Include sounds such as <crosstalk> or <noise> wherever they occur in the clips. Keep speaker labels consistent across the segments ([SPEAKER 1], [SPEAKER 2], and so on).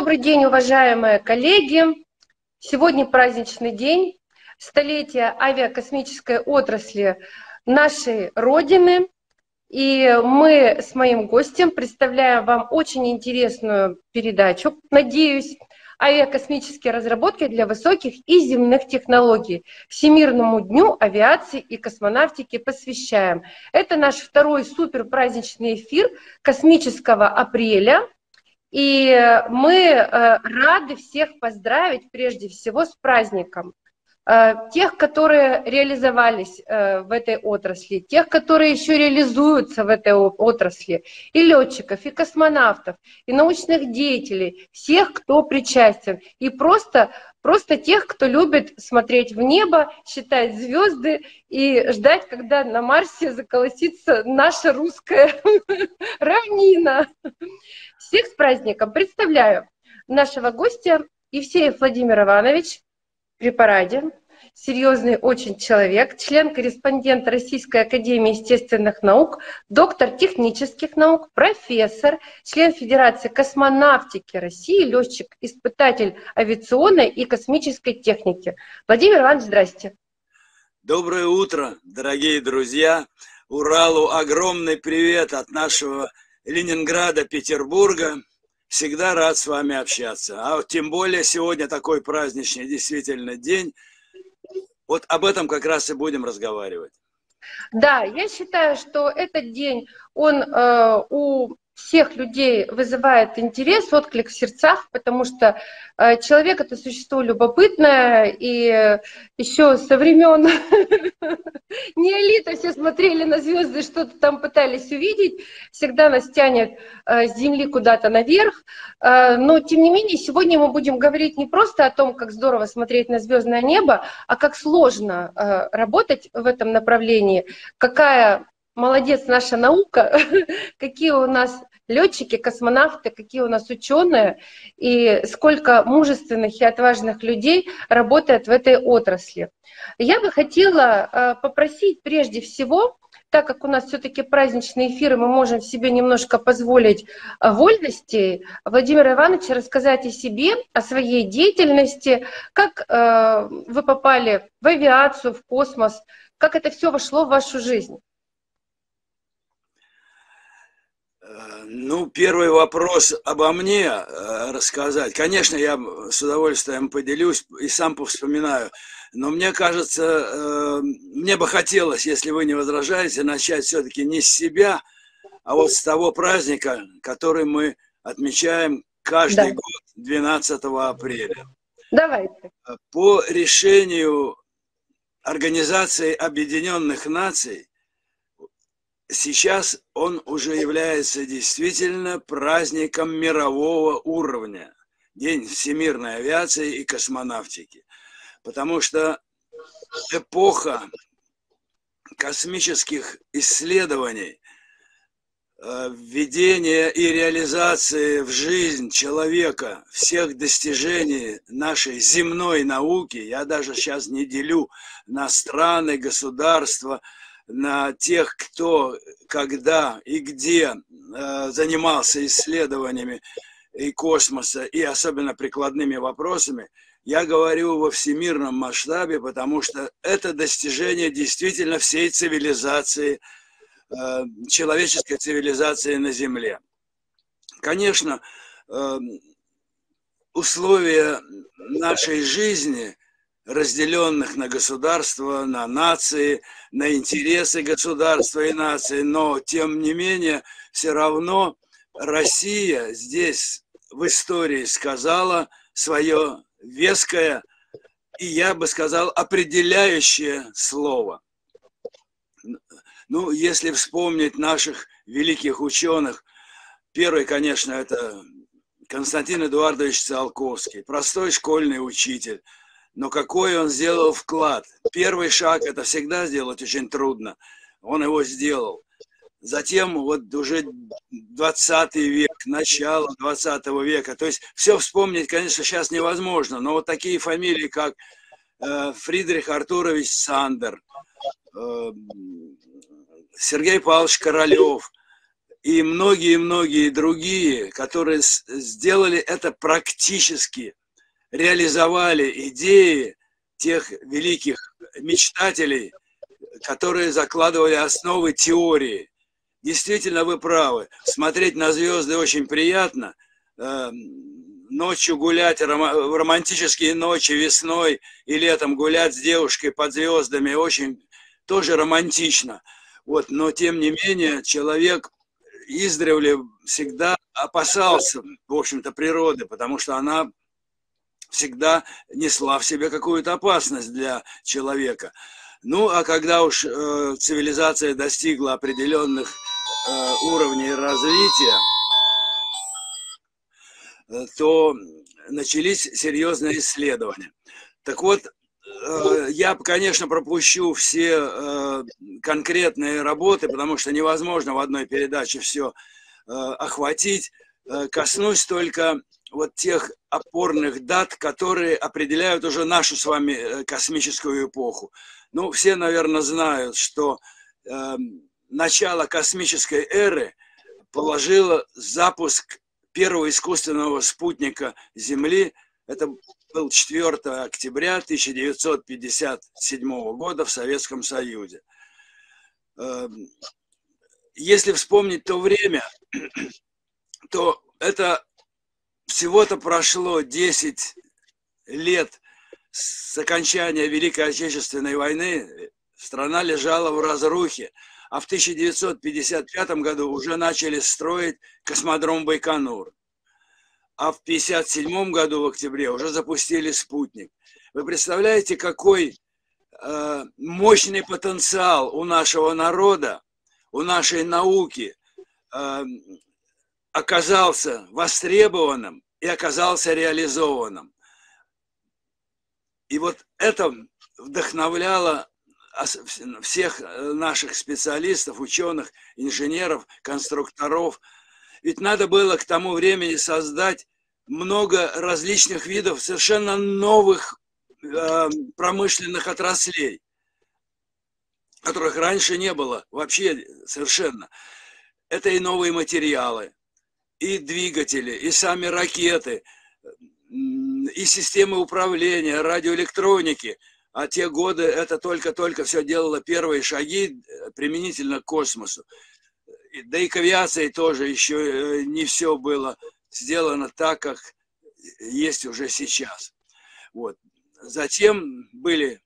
[SPEAKER 1] Добрый день, уважаемые коллеги. Сегодня праздничный день, столетие авиакосмической отрасли нашей Родины. И мы с моим гостем представляем вам очень интересную передачу, надеюсь, авиакосмические разработки для высоких и земных технологий. Всемирному дню авиации и космонавтики посвящаем. Это наш второй супер праздничный эфир космического апреля. И мы э, рады всех поздравить прежде всего с праздником. Э, тех, которые реализовались э, в этой отрасли, тех, которые еще реализуются в этой отрасли, и летчиков, и космонавтов, и научных деятелей, всех, кто причастен, и просто, просто тех, кто любит смотреть в небо, считать звезды и ждать, когда на Марсе заколосится наша русская <laughs> равнина. Всех с праздником! Представляю нашего гостя Евсеев Владимир Иванович при параде серьезный очень человек, член-корреспондент Российской Академии Естественных Наук, доктор технических наук, профессор, член Федерации космонавтики России, летчик-испытатель авиационной и космической техники. Владимир Иванович, здрасте.
[SPEAKER 2] Доброе утро, дорогие друзья. Уралу огромный привет от нашего Ленинграда, Петербурга. Всегда рад с вами общаться. А тем более сегодня такой праздничный действительно день – вот об этом как раз и будем разговаривать.
[SPEAKER 1] Да, я считаю, что этот день, он э, у всех людей вызывает интерес, отклик в сердцах, потому что э, человек это существо любопытное, и еще со времен <laughs> неолита все смотрели на звезды, что-то там пытались увидеть, всегда нас тянет э, с Земли куда-то наверх, э, но тем не менее сегодня мы будем говорить не просто о том, как здорово смотреть на звездное небо, а как сложно работать в этом направлении, какая молодец наша наука, <laughs> какие у нас летчики, космонавты, какие у нас ученые и сколько мужественных и отважных людей работает в этой отрасли. Я бы хотела э, попросить прежде всего, так как у нас все-таки праздничные эфиры, мы можем себе немножко позволить э, вольностей, Владимира Ивановича рассказать о себе, о своей деятельности, как э, вы попали в авиацию, в космос, как это все вошло в вашу жизнь.
[SPEAKER 2] Ну, первый вопрос обо мне э, рассказать. Конечно, я с удовольствием поделюсь и сам повспоминаю. Но мне кажется, э, мне бы хотелось, если вы не возражаете, начать все-таки не с себя, а вот с того праздника, который мы отмечаем каждый да. год 12 апреля.
[SPEAKER 1] Давайте.
[SPEAKER 2] По решению Организации Объединенных Наций сейчас он уже является действительно праздником мирового уровня. День всемирной авиации и космонавтики. Потому что эпоха космических исследований, э, введения и реализации в жизнь человека всех достижений нашей земной науки, я даже сейчас не делю на страны, государства – на тех, кто когда и где э, занимался исследованиями и космоса, и особенно прикладными вопросами, я говорю во всемирном масштабе, потому что это достижение действительно всей цивилизации, э, человеческой цивилизации на Земле. Конечно, э, условия нашей жизни – разделенных на государства, на нации, на интересы государства и нации, но тем не менее все равно Россия здесь в истории сказала свое веское и, я бы сказал, определяющее слово. Ну, если вспомнить наших великих ученых, первый, конечно, это Константин Эдуардович Циолковский, простой школьный учитель, но какой он сделал вклад. Первый шаг это всегда сделать очень трудно. Он его сделал. Затем вот уже 20 век, начало 20 века. То есть все вспомнить, конечно, сейчас невозможно, но вот такие фамилии, как э, Фридрих Артурович Сандер, э, Сергей Павлович Королев, и многие-многие другие, которые сделали это практически, реализовали идеи тех великих мечтателей, которые закладывали основы теории. Действительно, вы правы. Смотреть на звезды очень приятно. Эм, ночью гулять, в романтические ночи весной и летом гулять с девушкой под звездами очень тоже романтично. Вот, но тем не менее человек издревле всегда опасался, в общем-то, природы, потому что она всегда несла в себе какую-то опасность для человека. Ну, а когда уж э, цивилизация достигла определенных э, уровней развития, э, то начались серьезные исследования. Так вот, э, я, конечно, пропущу все э, конкретные работы, потому что невозможно в одной передаче все э, охватить. Э, коснусь только вот тех опорных дат, которые определяют уже нашу с вами э, космическую эпоху. Ну, все, наверное, знают, что э, начало космической эры положило запуск первого искусственного спутника Земли. Это был 4 октября 1957 года в Советском Союзе. Э, если вспомнить то время, <clears throat> то это всего-то прошло 10 лет с окончания Великой Отечественной войны, страна лежала в разрухе, а в 1955 году уже начали строить космодром Байконур. А в 1957 году, в октябре, уже запустили спутник. Вы представляете, какой э, мощный потенциал у нашего народа, у нашей науки э, оказался востребованным и оказался реализованным. И вот это вдохновляло всех наших специалистов, ученых, инженеров, конструкторов. Ведь надо было к тому времени создать много различных видов совершенно новых э, промышленных отраслей, которых раньше не было вообще совершенно. Это и новые материалы, и двигатели, и сами ракеты, и системы управления, радиоэлектроники. А те годы это только-только все делало первые шаги э, применительно к космосу. Да и к авиации тоже еще э, не все было сделано так, как есть уже сейчас. Вот. Затем были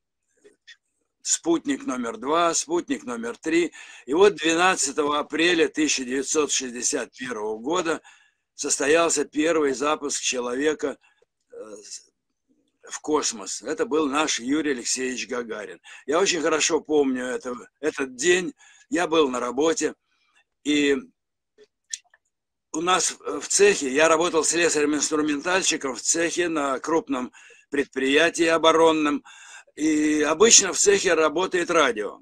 [SPEAKER 2] спутник номер два, спутник номер три. И вот 12 апреля 1961 года состоялся первый запуск человека э, в космос. Это был наш Юрий Алексеевич Гагарин. Я очень хорошо помню это, этот день. Я был на работе, и у нас в цехе, я работал слесарем-инструментальщиком в цехе на крупном предприятии оборонном, и обычно в цехе работает радио.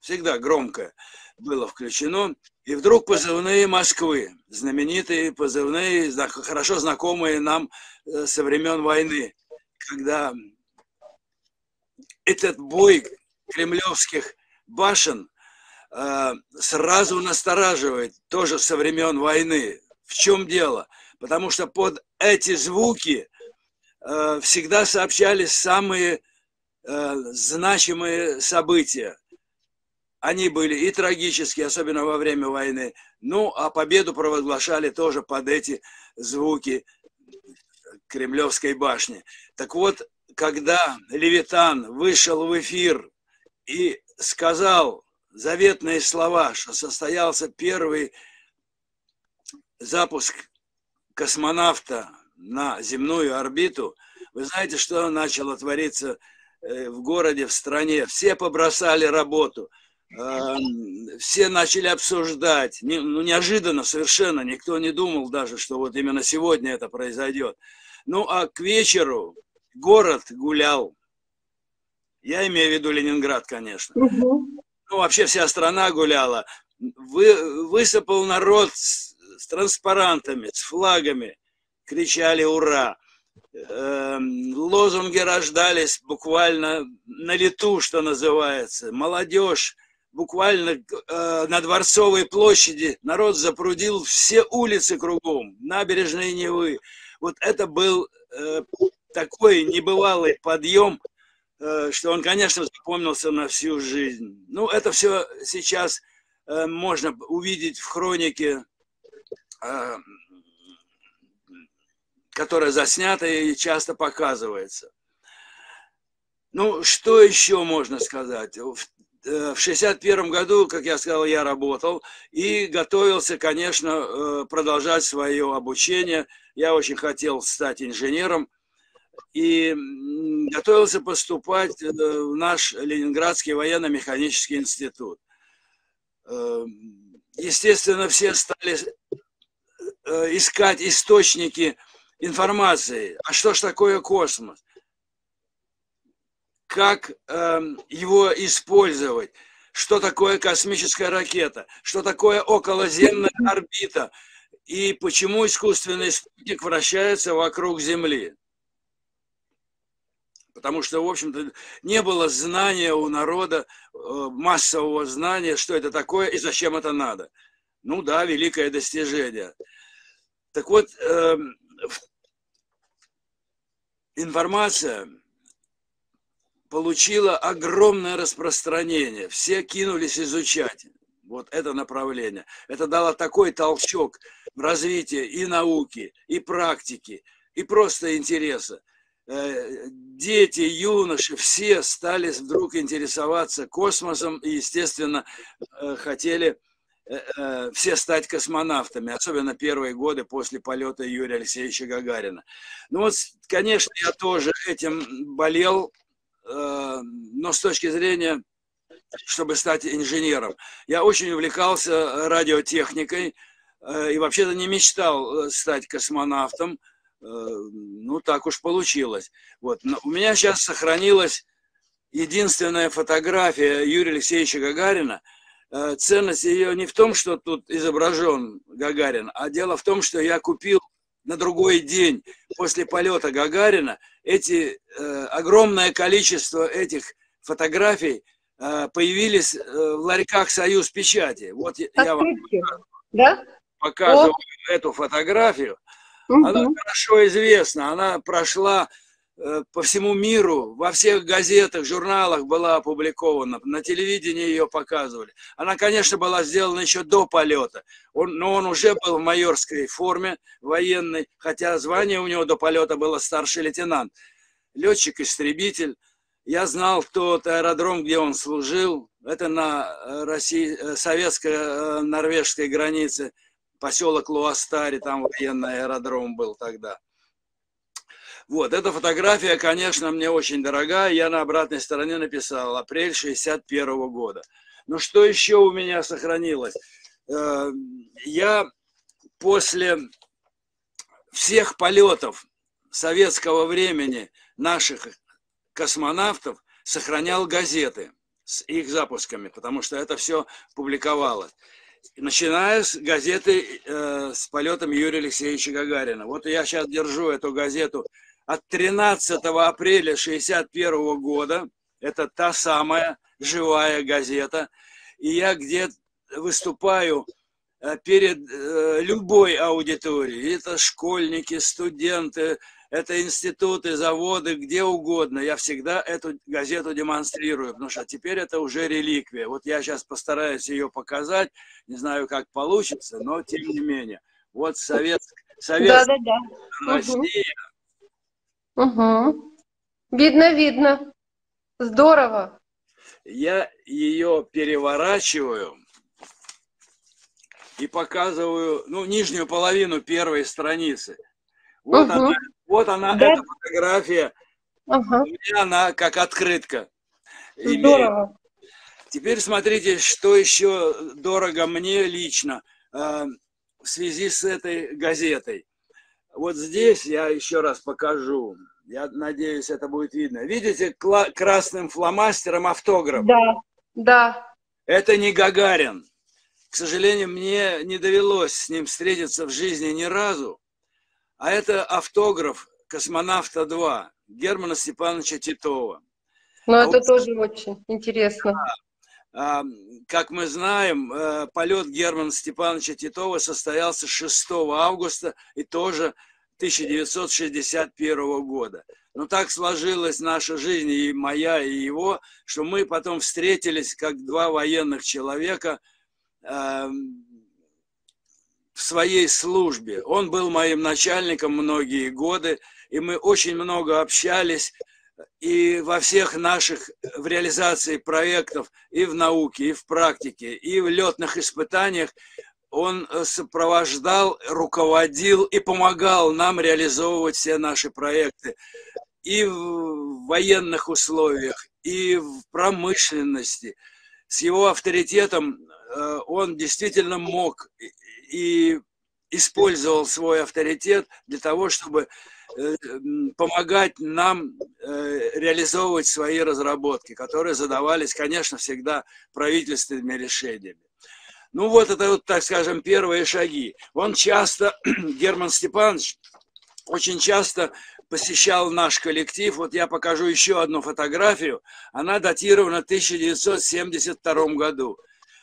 [SPEAKER 2] Всегда громко было включено. И вдруг позывные Москвы, знаменитые позывные, хорошо знакомые нам э, со времен войны, когда этот бой кремлевских башен э, сразу настораживает, тоже со времен войны. В чем дело? Потому что под эти звуки э, всегда сообщались самые Э, значимые события. Они были и трагические, особенно во время войны. Ну, а победу провозглашали тоже под эти звуки Кремлевской башни. Так вот, когда Левитан вышел в эфир и сказал заветные слова, что состоялся первый запуск космонавта на земную орбиту, вы знаете, что начало твориться в городе, в стране, все побросали работу, эм, все начали обсуждать, ну, неожиданно совершенно, никто не думал даже, что вот именно сегодня это произойдет. Ну, а к вечеру город гулял, я имею в виду Ленинград, конечно. Угу. Ну, вообще вся страна гуляла. Вы, высыпал народ с, с транспарантами, с флагами, кричали «Ура!». Эм, лозунги рождались буквально на лету, что называется. Молодежь буквально э, на Дворцовой площади народ запрудил все улицы кругом, набережные Невы. Вот это был э, такой небывалый подъем, э, что он, конечно, запомнился на всю жизнь. Ну, это все сейчас э, можно увидеть в хронике, э, которая заснята и часто показывается. Ну, что еще можно сказать? Э, в 61 году, как я сказал, я работал и готовился, конечно, э, продолжать свое обучение. Я очень хотел стать инженером и готовился поступать э, в наш Ленинградский военно-механический институт. Естественно, все стали искать источники информации. А что ж такое космос? как э, его использовать, что такое космическая ракета, что такое околоземная <laughs> орбита и почему искусственный спутник вращается вокруг Земли. Потому что, в общем-то, не было знания у народа, э, массового знания, что это такое и зачем это надо. Ну да, великое достижение. Так вот, э, информация получила огромное распространение. Все кинулись изучать вот это направление. Это дало такой толчок в развитии и науки, и практики, и просто интереса. Э, дети, юноши, все стали вдруг интересоваться космосом и, естественно, э, хотели все стать космонавтами, особенно первые годы после полета Юрия Алексеевича Гагарина. Ну вот, конечно, я тоже этим болел, Э, но с точки зрения, чтобы стать инженером. Я очень увлекался радиотехникой э, и вообще-то не мечтал э, стать космонавтом. Ну, так уж получилось. Вот. Но у меня сейчас сохранилась единственная фотография Юрия Алексеевича Гагарина. Ценность ее не в том, что тут изображен Гагарин, а дело в том, что я купил на другой день после полета Гагарина эти э, огромное количество этих фотографий э, появились э, в ларьках Союз печати. Вот я вам да? показываю вот. эту фотографию. Угу. Она хорошо известна, она прошла Э, по всему миру, во всех газетах, журналах была опубликована, на телевидении ее показывали. Она, конечно, была сделана еще до полета, он, но он уже был в майорской форме военной, хотя звание у него до полета было старший лейтенант. Летчик-истребитель. Я знал тот аэродром, где он служил. Это на э, России, э, советско-норвежской границе, поселок Луастари, там военный аэродром был тогда. Вот, эта фотография, конечно, мне очень дорогая. Я на обратной стороне написал апрель 61 -го года. Но что еще у меня сохранилось? Э, я после всех полетов советского времени наших космонавтов сохранял газеты с их запусками, потому что это все публиковалось. Начиная с газеты э, с полетом Юрия Алексеевича Гагарина. Вот я сейчас держу эту газету от 13 апреля 61 года. Это та самая живая газета. И я где выступаю э, перед э, любой аудиторией. Это школьники, студенты, это институты, заводы, где угодно. Я всегда эту газету демонстрирую, потому что теперь это уже реликвия. Вот я сейчас постараюсь ее показать. Не знаю, как получится, но тем не менее. Вот Совет, Советская да, да, да. Россия,
[SPEAKER 1] Угу. Видно, видно. Здорово.
[SPEAKER 2] Я ее переворачиваю и показываю, ну, нижнюю половину первой страницы. Вот угу. она, вот она да? эта фотография. Угу. У меня она как открытка. Здорово. Имеет. Теперь смотрите, что еще дорого мне лично э, в связи с этой газетой. Вот здесь я еще раз покажу. Я надеюсь, это будет видно. Видите красным фломастером автограф?
[SPEAKER 1] Да, да.
[SPEAKER 2] Это не Гагарин. К сожалению, мне не довелось с ним встретиться в жизни ни разу. А это автограф космонавта-2 Германа Степановича Титова.
[SPEAKER 1] Ну, а это вот, тоже очень интересно.
[SPEAKER 2] А, как мы знаем, э, полет Германа Степановича Титова состоялся 6 августа и тоже 1961 года. Но так сложилась наша жизнь, и моя, и его, что мы потом встретились как два военных человека эм, в своей службе. Он был моим начальником многие годы, и мы очень много общались и во всех наших, в реализации проектов, и в науке, и в практике, и в летных испытаниях он э, сопровождал, руководил и помогал нам реализовывать все наши проекты и в военных условиях, и в промышленности. С его авторитетом э, он действительно мог и использовал свой авторитет для того, чтобы э, помогать нам реализовывать свои разработки, которые задавались, конечно, всегда правительственными решениями. Ну вот это вот, так скажем, первые шаги. Он часто, <clears throat> Герман Степанович, очень часто посещал наш коллектив. Вот я покажу еще одну фотографию. Она датирована 1972 году.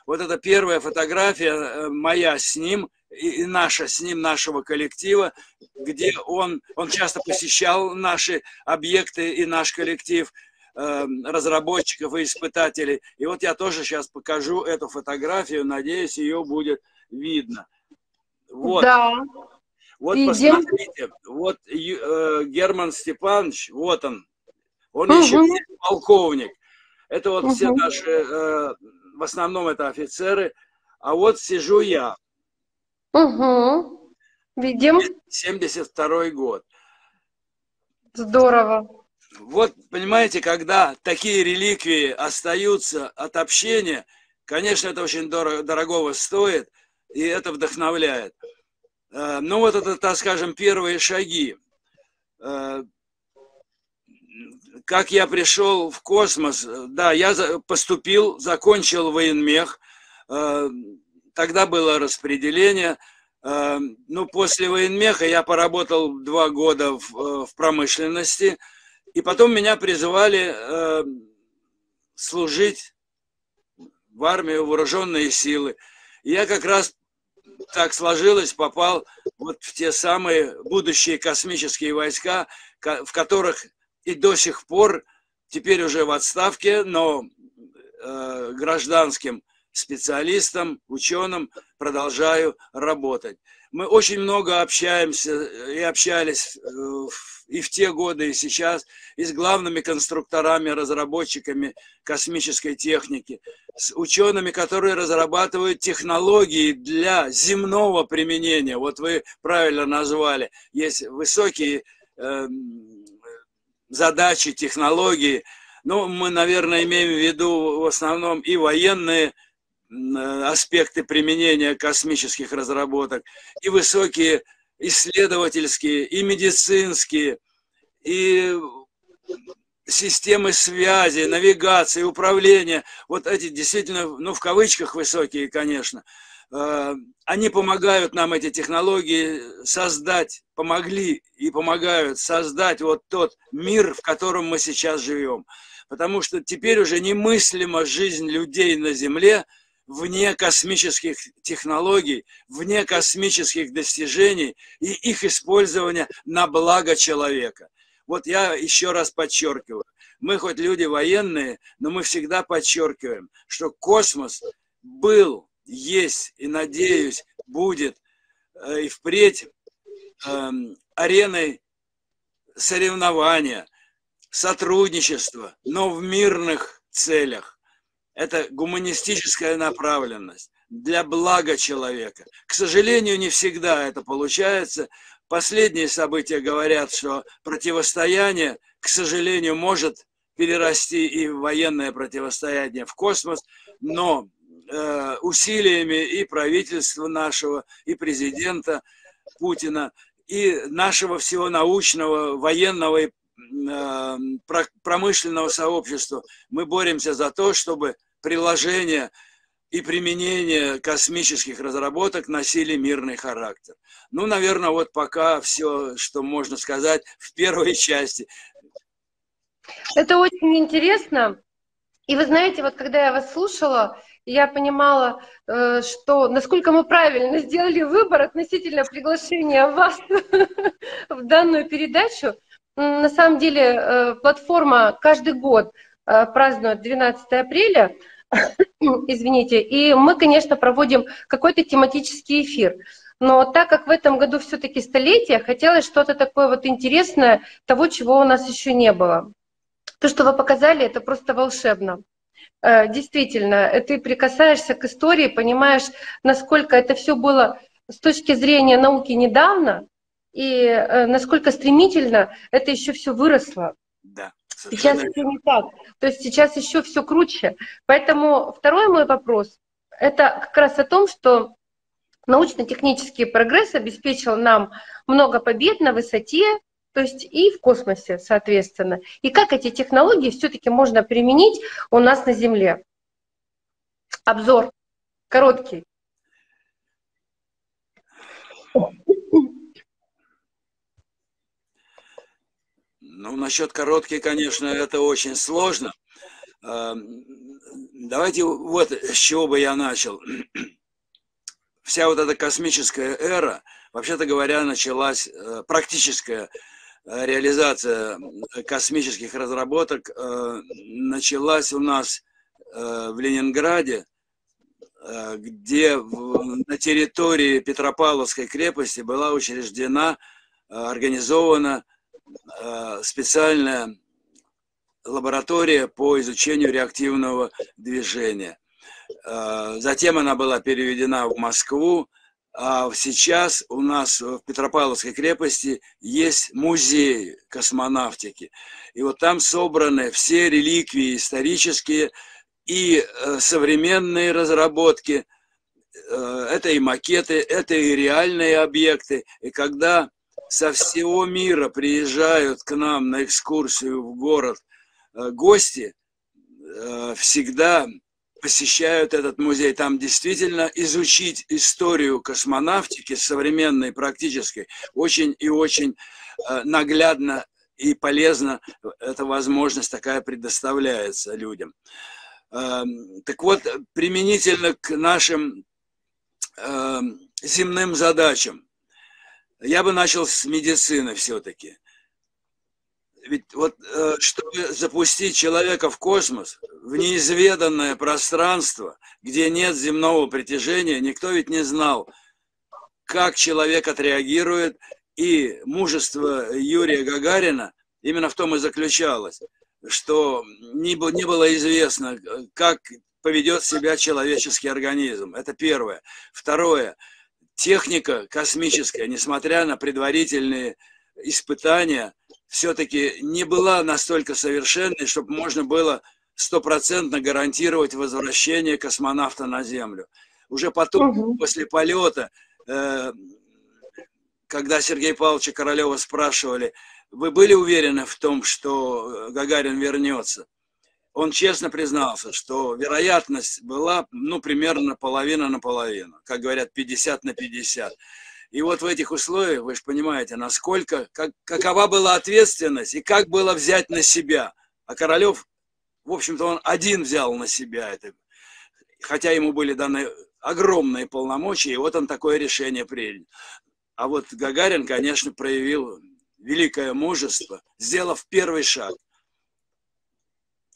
[SPEAKER 2] Вот это первая фотография э, моя с ним и наша с ним, нашего коллектива, где он, он часто посещал наши объекты и наш коллектив – Эм, разработчиков и испытателей. И вот я тоже сейчас покажу эту фотографию, надеюсь, ее будет видно. Вот. Да. Вот Видим. посмотрите, вот э, Герман Степанович, вот он, он угу. еще полковник. Это вот угу. все наши, э, в основном это офицеры, а вот сижу я.
[SPEAKER 1] Угу. Видим.
[SPEAKER 2] 72 год.
[SPEAKER 1] Здорово
[SPEAKER 2] вот, понимаете, когда такие реликвии остаются от общения, конечно, это очень дорого, дорогого стоит, и это вдохновляет. Э, ну вот это, так скажем, первые шаги. Э, как я пришел в космос, да, я поступил, закончил военмех, э, тогда было распределение, ну, после военмеха я поработал два года в, в промышленности, и потом меня призывали э, служить в армию, вооруженные силы. Я как раз так сложилось, попал вот в те самые будущие космические войска, в которых и до сих пор, теперь уже в отставке, но э, гражданским специалистом, ученым продолжаю работать. Мы очень много общаемся и общались э, и в те годы, и сейчас, и с главными конструкторами, разработчиками космической техники, с учеными, которые разрабатывают технологии для земного применения. Вот вы правильно назвали. Есть высокие э, задачи, технологии. Ну, мы, наверное, имеем в виду в основном и военные аспекты применения космических разработок, и высокие исследовательские, и медицинские, и системы связи, навигации, управления, вот эти действительно, ну, в кавычках высокие, конечно, э, они помогают нам, эти технологии, создать, помогли и помогают создать вот тот мир, в котором мы сейчас живем. Потому что теперь уже немыслима жизнь людей на Земле – вне космических технологий, вне космических достижений и их использования на благо человека. Вот я еще раз подчеркиваю, мы хоть люди военные, но мы всегда подчеркиваем, что космос был, есть и, надеюсь, будет э, и впредь э, ареной соревнования, сотрудничества, но в мирных целях это гуманистическая направленность для блага человека. К сожалению, не всегда это получается. Последние события говорят, что противостояние, к сожалению, может перерасти и в военное противостояние в космос, но э, усилиями и правительства нашего, и президента Путина, и нашего всего научного, военного и э, промышленного сообщества мы боремся за то, чтобы приложение и применение космических разработок носили мирный характер. Ну, наверное, вот пока все, что можно сказать в первой части.
[SPEAKER 1] Это очень интересно. И вы знаете, вот когда я вас слушала, я понимала, э, что насколько мы правильно сделали выбор относительно приглашения вас <laughs> в данную передачу. На самом деле э, платформа каждый год празднует 12 апреля, <coughs> извините, и мы, конечно, проводим какой-то тематический эфир. Но так как в этом году все-таки столетие, хотелось что-то такое вот интересное, того, чего у нас еще не было. То, что вы показали, это просто волшебно. Э, действительно, ты прикасаешься к истории, понимаешь, насколько это все было с точки зрения науки недавно, и э, насколько стремительно это еще все выросло. Да. Сейчас все не так. То есть сейчас еще все круче. Поэтому второй мой вопрос это как раз о том, что научно-технический прогресс обеспечил нам много побед на высоте, то есть и в космосе, соответственно. И как эти технологии все-таки можно применить у нас на Земле? Обзор короткий.
[SPEAKER 2] Ну, насчет короткий, конечно, это очень сложно. Эм, давайте вот с чего бы я начал. <clears throat> Вся вот эта космическая эра, вообще-то говоря, началась э, практическая Э, реализация космических разработок э, началась у нас э, в Ленинграде, где на территории Петропавловской крепости была учреждена, организована специальная лаборатория по изучению реактивного движения. Затем она была переведена в Москву, а сейчас у нас в Петропавловской крепости есть музей космонавтики. И вот там собраны все реликвии исторические и э, современные разработки. Э, это и макеты, это и реальные объекты. И когда со всего мира приезжают к нам на экскурсию в город э, гости, всегда посещают этот музей. Там действительно изучить историю космонавтики современной, практической, очень и очень э, наглядно и полезно эта возможность такая предоставляется людям. Так вот, применительно к нашим земным задачам, я бы начал с медицины все-таки – ведь вот э, чтобы запустить человека в космос, в неизведанное пространство, где нет земного притяжения, никто ведь не знал, как человек отреагирует. И мужество Юрия Гагарина именно в том и заключалось, что не, не было известно, как поведет себя человеческий организм. Это первое. Второе. Техника космическая, несмотря на предварительные испытания, все-таки не была настолько совершенной, чтобы можно было стопроцентно гарантировать возвращение космонавта на Землю. Уже потом, угу. после полета, э, когда Сергея Павловича Королева спрашивали, вы были уверены в том, что Гагарин вернется? Он честно признался, что вероятность была, ну, примерно половина на половину, как говорят, 50 на 50. И вот в этих условиях, вы же понимаете, насколько, как, какова была ответственность и как было взять на себя. А Королев, в общем-то, он один взял на себя это, хотя ему были даны огромные полномочия, и вот он такое решение принял. А вот Гагарин, конечно, проявил великое мужество, сделав первый шаг.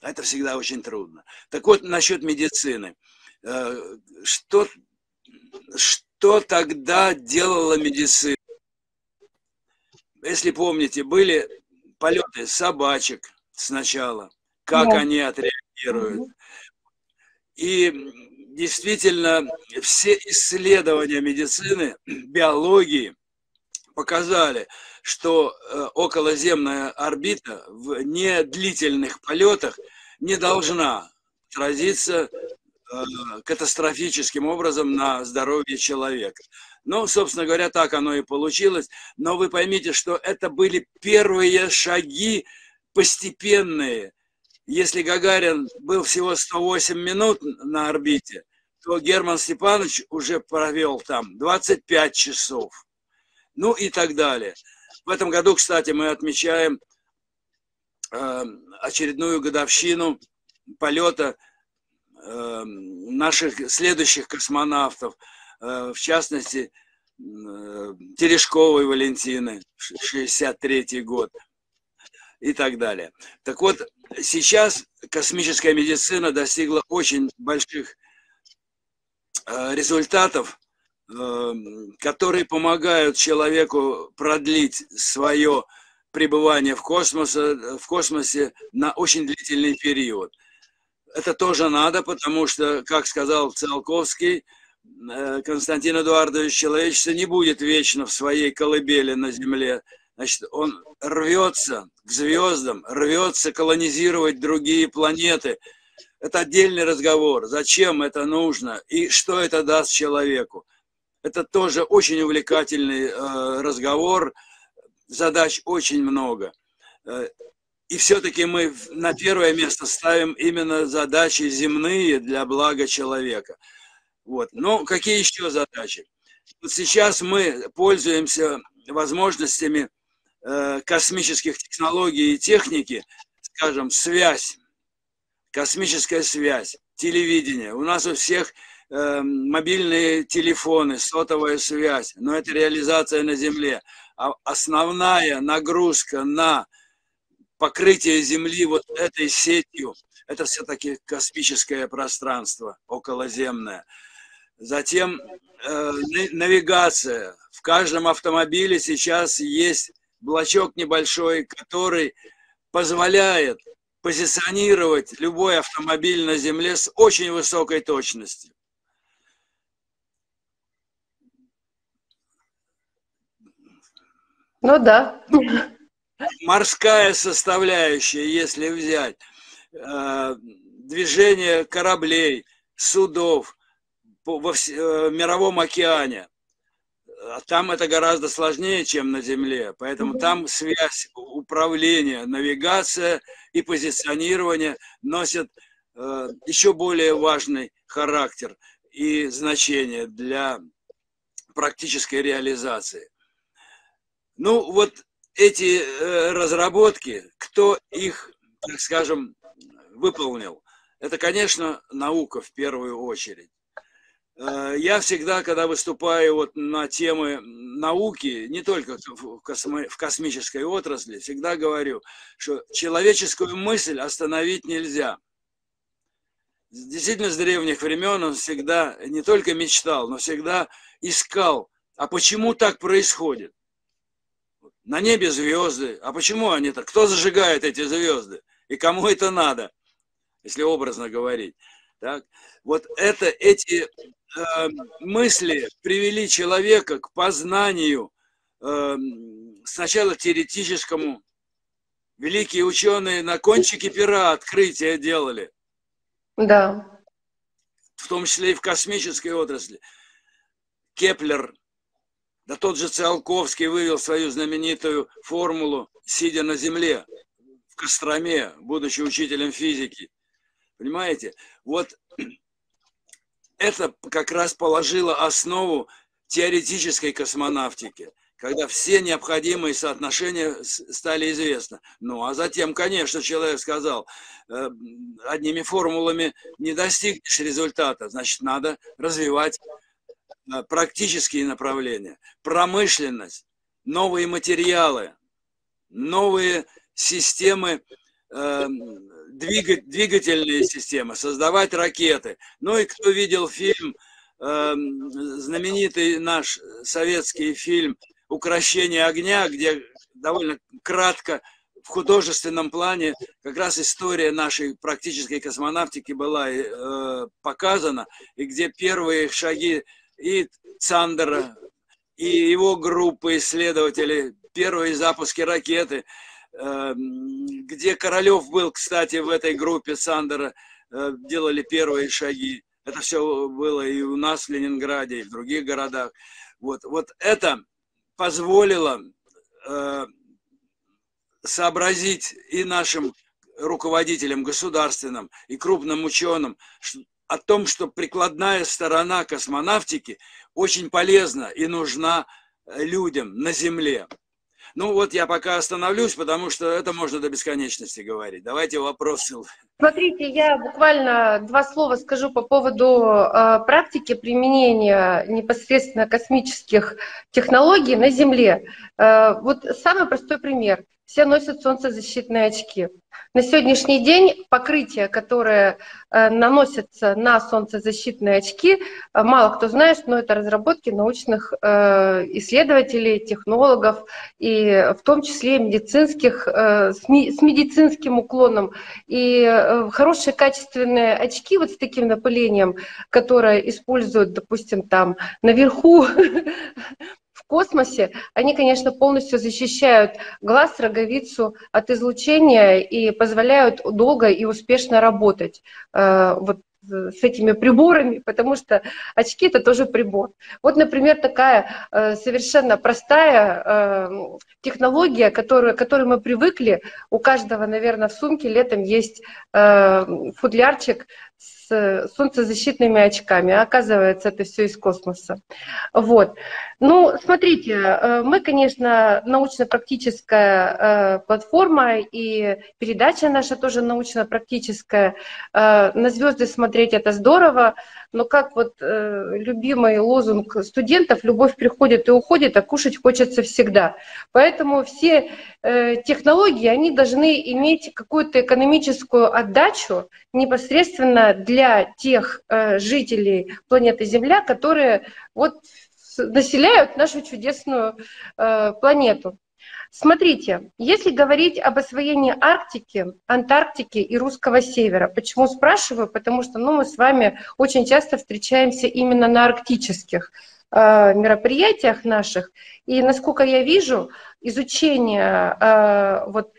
[SPEAKER 2] Это всегда очень трудно. Так вот, насчет медицины. Э, что, что что тогда делала медицина? Если помните, были полеты собачек сначала, как да. они отреагируют. И действительно, все исследования медицины, биологии показали, что э, околоземная орбита в недлительных полетах не должна отразиться Э, катастрофическим образом на здоровье человека. Ну, собственно говоря, так оно и получилось. Но вы поймите, что это были первые шаги постепенные. Если Гагарин был всего 108 минут на орбите, то Герман Степанович уже провел там 25 часов. Ну и так далее. В этом году, кстати, мы отмечаем очередную годовщину полета э, наших следующих космонавтов, э, в частности, э, Терешковой Валентины, 63 год и так далее. Так вот, сейчас космическая медицина достигла очень больших э, результатов, э, которые помогают человеку продлить свое пребывание в космосе, в космосе на очень длительный период. Это тоже надо, потому что, как сказал Циолковский, э, Константин Эдуардович, человечество не будет вечно в своей колыбели на Земле. Значит, он рвется к звездам, рвется колонизировать другие планеты. Это отдельный разговор. Зачем это нужно и что это даст человеку? Это тоже очень увлекательный э, разговор задач очень много. Э, и все-таки мы на первое место ставим именно задачи земные для блага человека. Вот. Но какие еще задачи? Вот сейчас мы пользуемся возможностями э, космических технологий и техники, скажем, связь, космическая связь, телевидение. У нас у всех э, мобильные телефоны, сотовая связь, но это реализация на Земле. А основная нагрузка на покрытие Земли вот этой сетью, это все-таки космическое пространство околоземное. Затем э, навигация. В каждом автомобиле сейчас есть блочок небольшой, который позволяет позиционировать любой автомобиль на Земле с очень высокой точностью.
[SPEAKER 1] Ну да.
[SPEAKER 2] Морская составляющая, если взять, э, движение кораблей, судов во э, мировом океане, а там это гораздо сложнее, чем на Земле. Поэтому там связь, управление, навигация и позиционирование носят э, еще более важный характер и значение для практической реализации. Ну, вот эти э, разработки, кто их, так скажем, выполнил, это, конечно, наука в первую очередь. Э, я всегда, когда выступаю вот на темы науки, не только в, космо, в космической отрасли, всегда говорю, что человеческую мысль остановить нельзя. Действительно, с древних времен он всегда не только мечтал, но всегда искал, а почему так происходит? На небе звезды. А почему они так? Кто зажигает эти звезды? И кому это надо, если образно говорить? Так? Вот это, эти э, мысли привели человека к познанию э, сначала теоретическому. Великие ученые на кончике пера открытия делали.
[SPEAKER 1] Да.
[SPEAKER 2] В том числе и в космической отрасли. Кеплер да тот же Циолковский вывел свою знаменитую формулу, сидя на земле, в Костроме, будучи учителем физики. Понимаете? Вот <clears throat> это как раз положило основу теоретической космонавтики, когда все необходимые соотношения стали известны. Ну, а затем, конечно, человек сказал, э, одними формулами не достигнешь результата, значит, надо развивать практические направления, промышленность, новые материалы, новые системы, э, двигательные системы, создавать ракеты. Ну и кто видел фильм, э, знаменитый наш советский фильм «Укращение огня», где довольно кратко в художественном плане как раз история нашей практической космонавтики была э, показана, и где первые шаги и Цандера, и его группы исследователей, первые запуски ракеты, эм, где Королев был, кстати, в этой группе Сандера, э, делали первые шаги. Это все было и у нас в Ленинграде, и в других городах. Вот, вот это позволило э, сообразить и нашим руководителям государственным, и крупным ученым, о том, что прикладная сторона космонавтики очень полезна и нужна э, людям на Земле. Ну вот я пока остановлюсь, потому что это можно до бесконечности говорить. Давайте вопросы.
[SPEAKER 1] Смотрите, я буквально два слова скажу по поводу э, практики применения непосредственно космических технологий на Земле. Э, вот самый простой пример. Все носят солнцезащитные очки. На сегодняшний день покрытие, которое э, наносится на солнцезащитные очки, э, мало кто знает, но это разработки научных э, исследователей, технологов, и в том числе медицинских, с медицинским уклоном. И хорошие качественные очки вот с таким напылением, которые используют, допустим, там наверху <laughs> космосе, они, конечно, полностью защищают глаз, роговицу от излучения и позволяют долго и успешно работать. Э, вот с этими приборами, потому что очки это тоже прибор. Вот, например, такая э, совершенно простая э, технология, которую, к которой мы привыкли. У каждого, наверное, в сумке летом есть э, футлярчик с солнцезащитными очками. А оказывается, это все из космоса. Вот. Ну, смотрите, э, мы, конечно, научно-практическая э, платформа, и передача наша тоже научно-практическая. Э, на звезды смотреть это здорово, но как вот любимый лозунг студентов, любовь приходит и уходит, а кушать хочется всегда. Поэтому все технологии, они должны иметь какую-то экономическую отдачу непосредственно для тех жителей планеты Земля, которые вот населяют нашу чудесную э, планету. Смотрите, если говорить об освоении Арктики, Антарктики и Русского Севера, почему спрашиваю? Потому что ну, мы с вами очень часто встречаемся именно на арктических э, мероприятиях наших. И насколько я вижу, изучение э, вот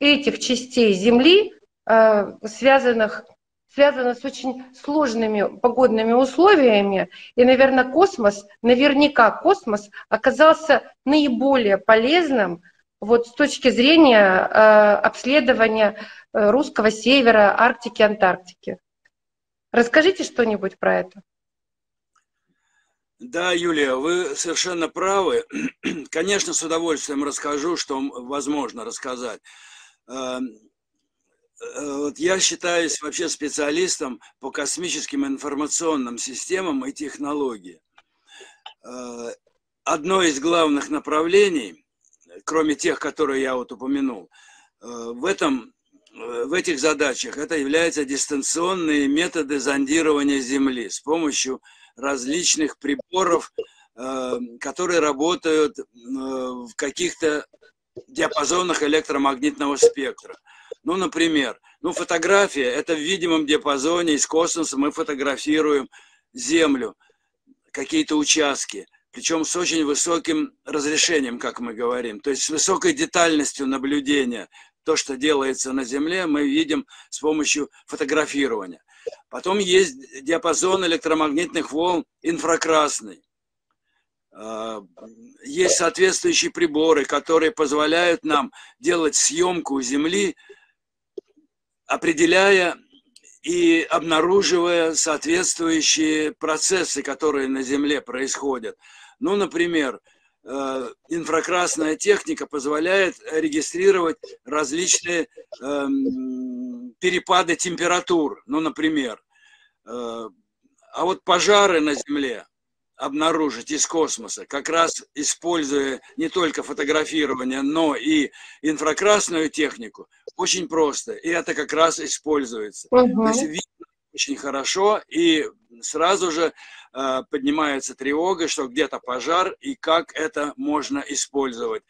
[SPEAKER 1] этих частей Земли, э, связанных связано с очень сложными погодными условиями. И, наверное, космос, наверняка космос оказался наиболее полезным вот с точки зрения э, обследования э, русского севера, Арктики, Антарктики. Расскажите что-нибудь про это.
[SPEAKER 2] Да, Юлия, вы совершенно правы. <clears throat> Конечно, с удовольствием расскажу, что возможно рассказать. Э, вот я считаюсь вообще специалистом по космическим информационным системам и технологиям. Э, одно из главных направлений, кроме тех, которые я вот упомянул, э, в, этом, в этих задачах это являются дистанционные методы зондирования Земли с помощью различных приборов, которые работают в каких-то диапазонах электромагнитного спектра. Ну, например, ну, фотография – это в видимом диапазоне из космоса мы фотографируем Землю, какие-то участки, причем с очень высоким разрешением, как мы говорим, то есть с высокой детальностью наблюдения. То, что делается на Земле, мы видим с помощью фотографирования. Потом есть диапазон электромагнитных волн инфракрасный. А, есть соответствующие приборы, которые позволяют нам делать съемку Земли – определяя и обнаруживая соответствующие процессы, которые на Земле происходят. Ну, например, э, инфракрасная техника позволяет регистрировать различные эм, перепады температур, ну, например. Э, а вот пожары на Земле обнаружить из космоса, как раз используя не только фотографирование, но и инфракрасную технику, очень просто. И это как раз используется. Угу. То есть видно очень хорошо, и сразу же э, поднимается тревога, что где-то пожар, и как это можно использовать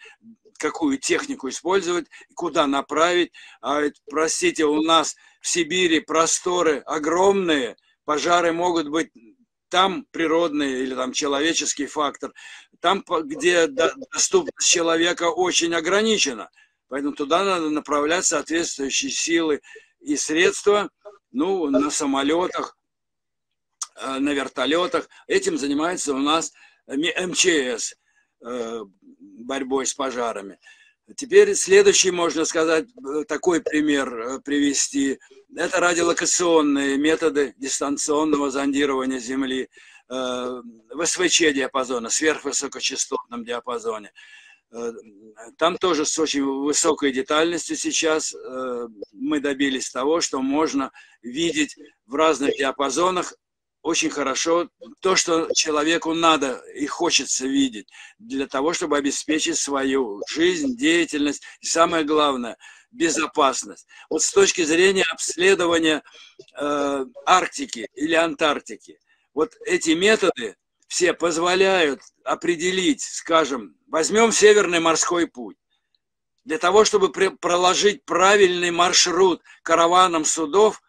[SPEAKER 2] какую технику использовать, куда направить. А ведь, простите, у нас в Сибири просторы огромные, пожары могут быть там природный или там человеческий фактор, там, где доступность человека очень ограничена. Поэтому туда надо направлять соответствующие силы и средства, ну, на самолетах, э, на вертолетах. Этим занимается у нас МЧС, э, борьбой с пожарами. Теперь следующий, можно сказать, э, такой пример привести – это радиолокационные методы дистанционного зондирования Земли э, в СВЧ диапазоне, сверхвысокочастотном диапазоне. Э, там тоже с очень высокой детальностью сейчас э, мы добились того, что можно видеть в разных диапазонах очень хорошо то, что человеку надо и хочется видеть для того, чтобы обеспечить свою жизнь, деятельность и самое главное – безопасность. Вот с точки зрения обследования э, Арктики или Антарктики, вот эти методы все позволяют определить, скажем, возьмем Северный морской путь, для того, чтобы проложить правильный маршрут караванам судов,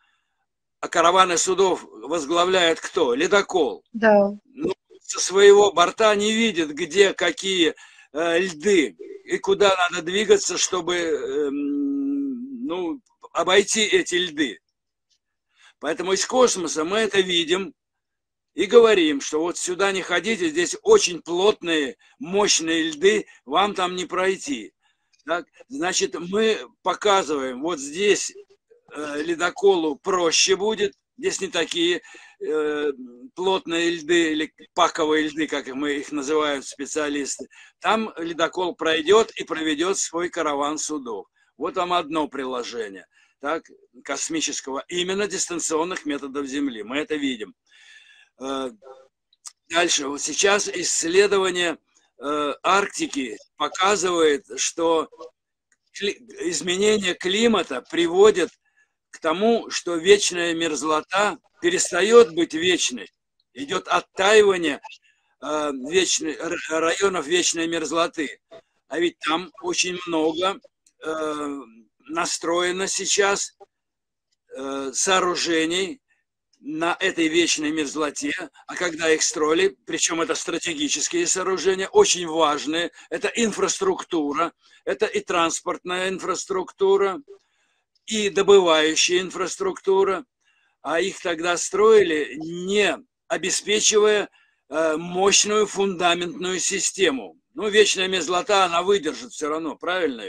[SPEAKER 2] караваны судов возглавляет кто? Ледокол.
[SPEAKER 1] Да.
[SPEAKER 2] Ну, со своего борта не видит, где какие э, льды и куда надо двигаться, чтобы э, ну, обойти эти льды. Поэтому из космоса мы это видим, и говорим, что вот сюда не ходите, здесь очень плотные, мощные льды, вам там не пройти. Так? Значит, мы показываем, вот здесь э, ледоколу проще будет, здесь не такие э, плотные льды или паковые льды, как мы их называют специалисты. Там ледокол пройдет и проведет свой караван судов. Вот вам одно приложение так, космического, именно дистанционных методов Земли. Мы это видим. Э, дальше. Вот сейчас исследование э, Арктики показывает, что изменение климата приводит к тому, что вечная мерзлота перестает быть вечной. Идет оттаивание э, вечной, районов вечной мерзлоты. А ведь там очень много настроено сейчас сооружений, на этой вечной мерзлоте, а когда их строили, причем это стратегические сооружения, очень важные, это инфраструктура, это и транспортная инфраструктура, и добывающая инфраструктура, а их тогда строили, не обеспечивая э, мощную фундаментную систему. Ну, вечная мерзлота, она выдержит все равно, правильно?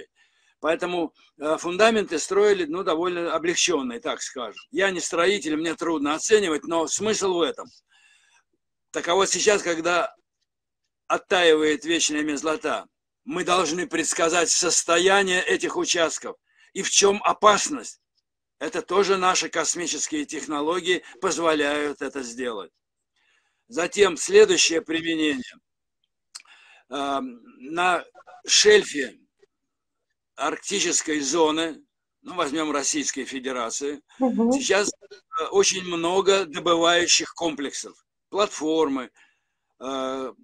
[SPEAKER 2] Поэтому э, фундаменты строили, ну, довольно облегченные, так скажем. Я не строитель, мне трудно оценивать, но смысл в этом. Так а вот сейчас, когда оттаивает вечная мерзлота, мы должны предсказать состояние этих участков и в чем опасность. Это тоже наши космические технологии позволяют это сделать. Затем следующее применение. Э, на шельфе арктической зоны, ну, возьмем Российской Федерации, угу. сейчас э, очень много добывающих комплексов, платформы, э, а,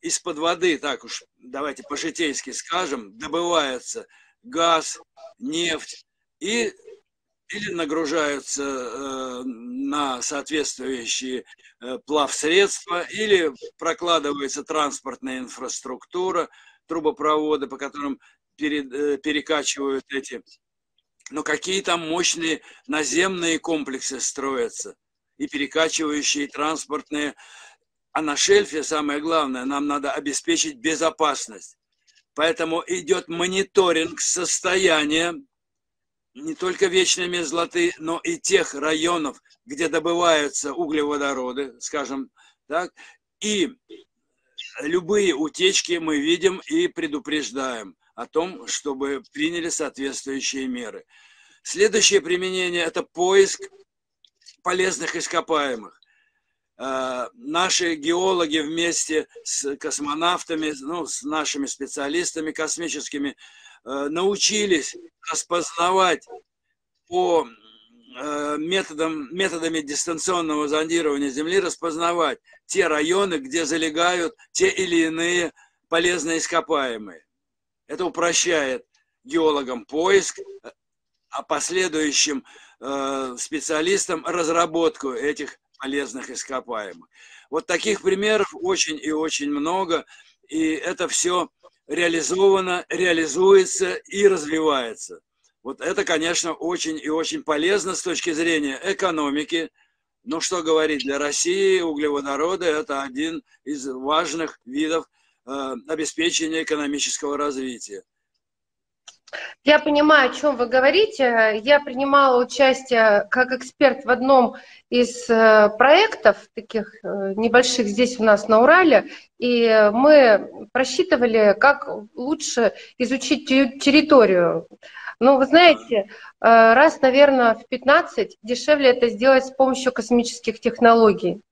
[SPEAKER 2] из-под воды, так уж давайте по-житейски скажем, добывается газ, нефть и или нагружаются э, на соответствующие э, плавсредства, или прокладывается транспортная инфраструктура, трубопроводы, по которым перед, э, перекачивают эти. Но какие там мощные наземные комплексы строятся и перекачивающие транспортные. А на шельфе самое главное, нам надо обеспечить безопасность. Поэтому идет мониторинг состояния не только вечной мерзлоты, но и тех районов, где добываются углеводороды, скажем так, и любые утечки мы видим и предупреждаем о том, чтобы приняли соответствующие меры. Следующее применение – это поиск полезных ископаемых. Э, наши геологи вместе с космонавтами, ну, с нашими специалистами космическими э, научились распознавать по э, методам, методами дистанционного зондирования Земли, распознавать те районы, где залегают те или иные полезные ископаемые. Это упрощает геологам поиск, а последующим специалистам разработку этих полезных ископаемых. Вот таких примеров очень и очень много, и это все реализовано, реализуется и развивается. Вот это, конечно, очень и очень полезно с точки зрения экономики. Но что говорить, для России углеводороды – это один из важных видов Э, обеспечения экономического развития.
[SPEAKER 1] Я понимаю, о чем вы говорите. Я принимала участие как эксперт в одном из э, проектов, таких э, небольших здесь у нас на Урале, и мы просчитывали, как лучше изучить территорию. Ну, вы знаете, э, раз, наверное, в 15 дешевле это сделать с помощью космических технологий.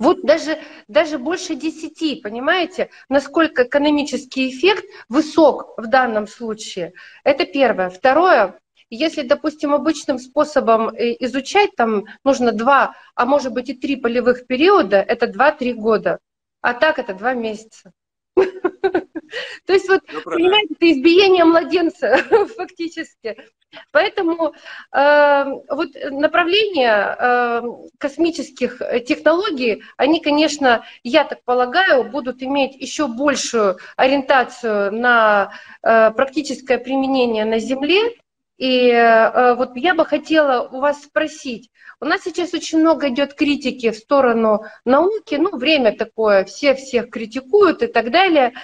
[SPEAKER 1] Вот даже, даже больше 10, понимаете, насколько экономический эффект высок в данном случае. Это первое. Второе, если, допустим, обычным способом э, изучать, там нужно два, а может быть и три полевых периода, это 2-3 года. А так это два месяца. <laughs> <laughs> То есть вот, ну, понимаете, это избиение младенца <laughs> фактически. Поэтому э, вот направления э, космических технологий, они, конечно, я так полагаю, будут иметь еще большую ориентацию на э, практическое применение на Земле. И э, вот я бы хотела у вас спросить, у нас сейчас очень много идет критики в сторону науки, ну, время такое, все всех критикуют и так далее.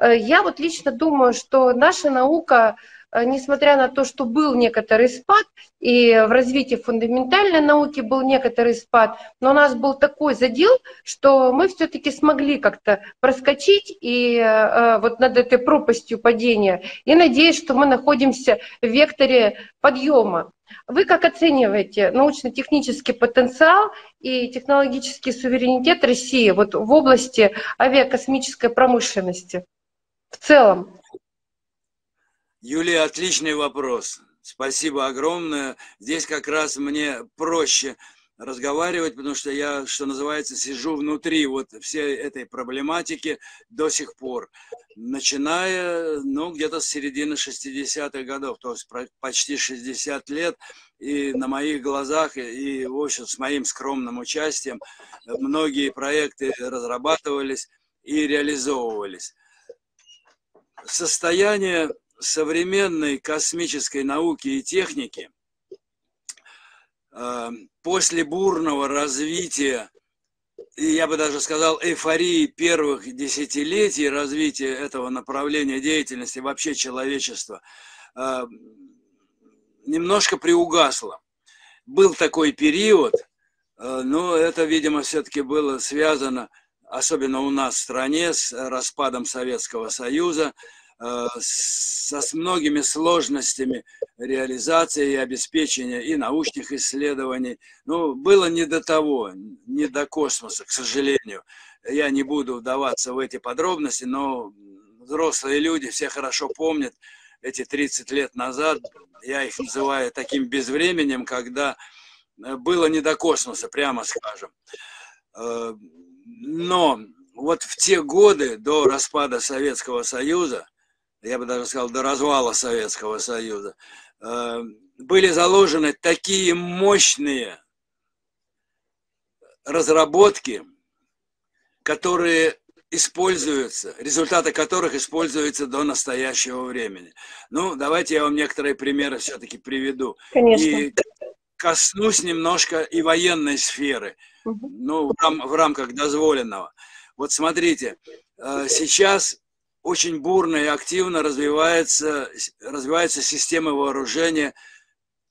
[SPEAKER 1] Э, я вот лично думаю, что наша наука, э, несмотря на то, что был некоторый спад, и в развитии фундаментальной науки был некоторый спад, но у нас был такой задел, что мы все-таки смогли как-то проскочить и э, вот над этой пропастью падения. И надеюсь, что мы находимся в векторе подъема. Вы как оцениваете научно-технический потенциал и технологический суверенитет России вот в области авиакосмической промышленности? В целом?
[SPEAKER 2] Юлия, отличный вопрос. Спасибо огромное. Здесь как раз мне проще разговаривать, потому что я, что называется, сижу внутри вот всей этой проблематики до сих пор, начиная, ну, где-то с середины 60-х годов, то есть почти 60 лет, и на моих глазах, и, в общем, с моим скромным участием многие проекты разрабатывались и реализовывались состояние современной космической науки и техники э, после бурного развития, и я бы даже сказал, эйфории первых десятилетий развития этого направления деятельности вообще человечества, э, немножко приугасло. Был такой период, э, но это, видимо, все-таки было связано с особенно у нас в стране, с распадом Советского Союза, э, со с многими сложностями реализации и обеспечения и научных исследований. Ну, было не до того, не до космоса, к сожалению. Я не буду вдаваться в эти подробности, но взрослые люди все хорошо помнят эти 30 лет назад, я их называю таким безвременем, когда было не до космоса, прямо скажем. Но вот в те годы до распада Советского Союза, я бы даже сказал, до развала Советского Союза, э, были заложены такие мощные разработки, которые используются, результаты которых используются до настоящего времени. Ну, давайте я вам некоторые примеры все-таки приведу.
[SPEAKER 1] Конечно.
[SPEAKER 2] И коснусь немножко и военной сферы – ну, в, рам, в рамках дозволенного. Вот смотрите, э, сейчас очень бурно и активно развивается, развивается система вооружения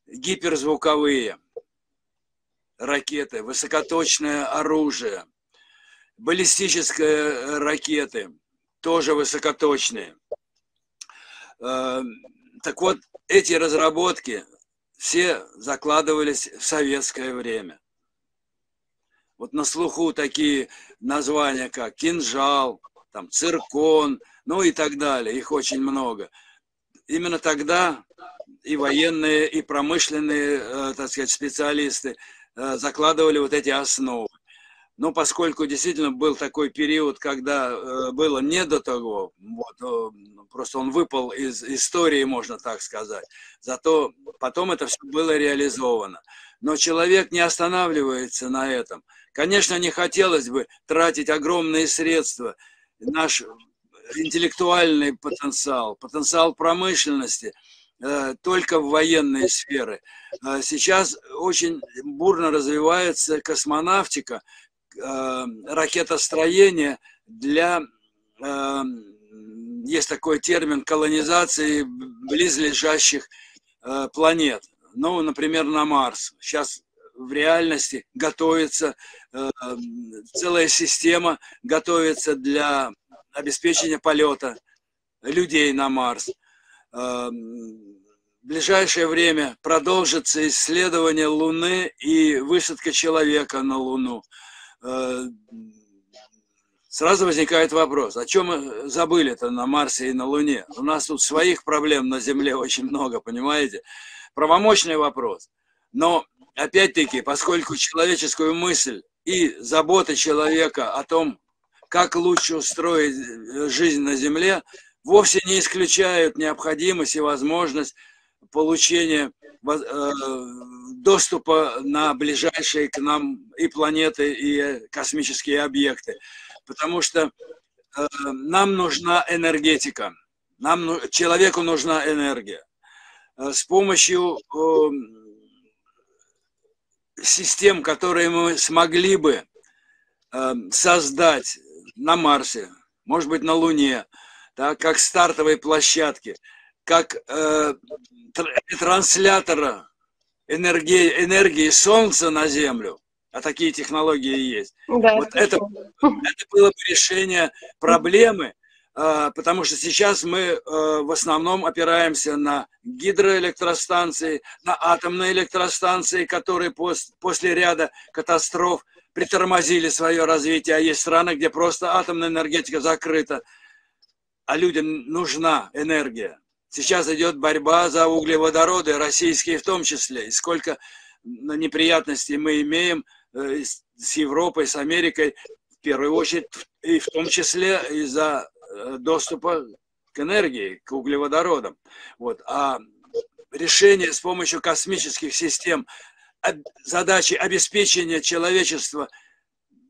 [SPEAKER 2] гиперзвуковые ракеты, высокоточное оружие, баллистические ракеты, тоже высокоточные. Э, так вот, эти разработки все закладывались в советское время. Вот на слуху такие названия, как кинжал, там, циркон, ну и так далее. Их очень много. Именно тогда и военные, и промышленные, э, так сказать, специалисты э, закладывали вот эти основы. Но поскольку действительно был такой период, когда э, было не до того, вот, просто он выпал из истории, можно так сказать. Зато потом это все было реализовано. Но человек не останавливается на этом. Конечно, не хотелось бы тратить огромные средства, наш интеллектуальный потенциал, потенциал промышленности э, только в военные сферы. Э, сейчас очень бурно развивается космонавтика, э, ракетостроение для, есть такой термин, колонизации близлежащих планет. Ну, например, на Марс. Сейчас в реальности готовится э, целая система, готовится для обеспечения полета людей на Марс. Э, в ближайшее время продолжится исследование Луны и высадка человека на Луну. Э, сразу возникает вопрос, о чем мы забыли-то на Марсе и на Луне? У нас тут своих проблем на Земле очень много, понимаете? Правомочный вопрос. Но, опять-таки, поскольку человеческую мысль и забота человека о том, как лучше устроить э, жизнь на Земле, вовсе не исключают необходимость и возможность получения э, доступа на ближайшие к нам и планеты, и космические объекты. Потому что э, нам нужна энергетика, нам, человеку нужна энергия. Э, с помощью систем, которые мы смогли бы создать на Марсе, может быть, на Луне, так, как стартовой площадки – как э, транслятора энергии, энергии Солнца на Землю, а такие технологии есть. Да, вот это, это было бы решение проблемы, э, потому что сейчас мы э, в основном опираемся на гидроэлектростанции, на атомные электростанции, которые пос, после ряда катастроф притормозили свое развитие, а есть страны, где просто атомная энергетика закрыта, а людям нужна энергия. Сейчас идет борьба за углеводороды, российские в том числе. И сколько неприятностей мы имеем э, с Европой, с Америкой, в первую очередь, и в том числе из-за доступа к энергии, к углеводородам. Вот. А решение с помощью космических систем задачи обеспечения человечества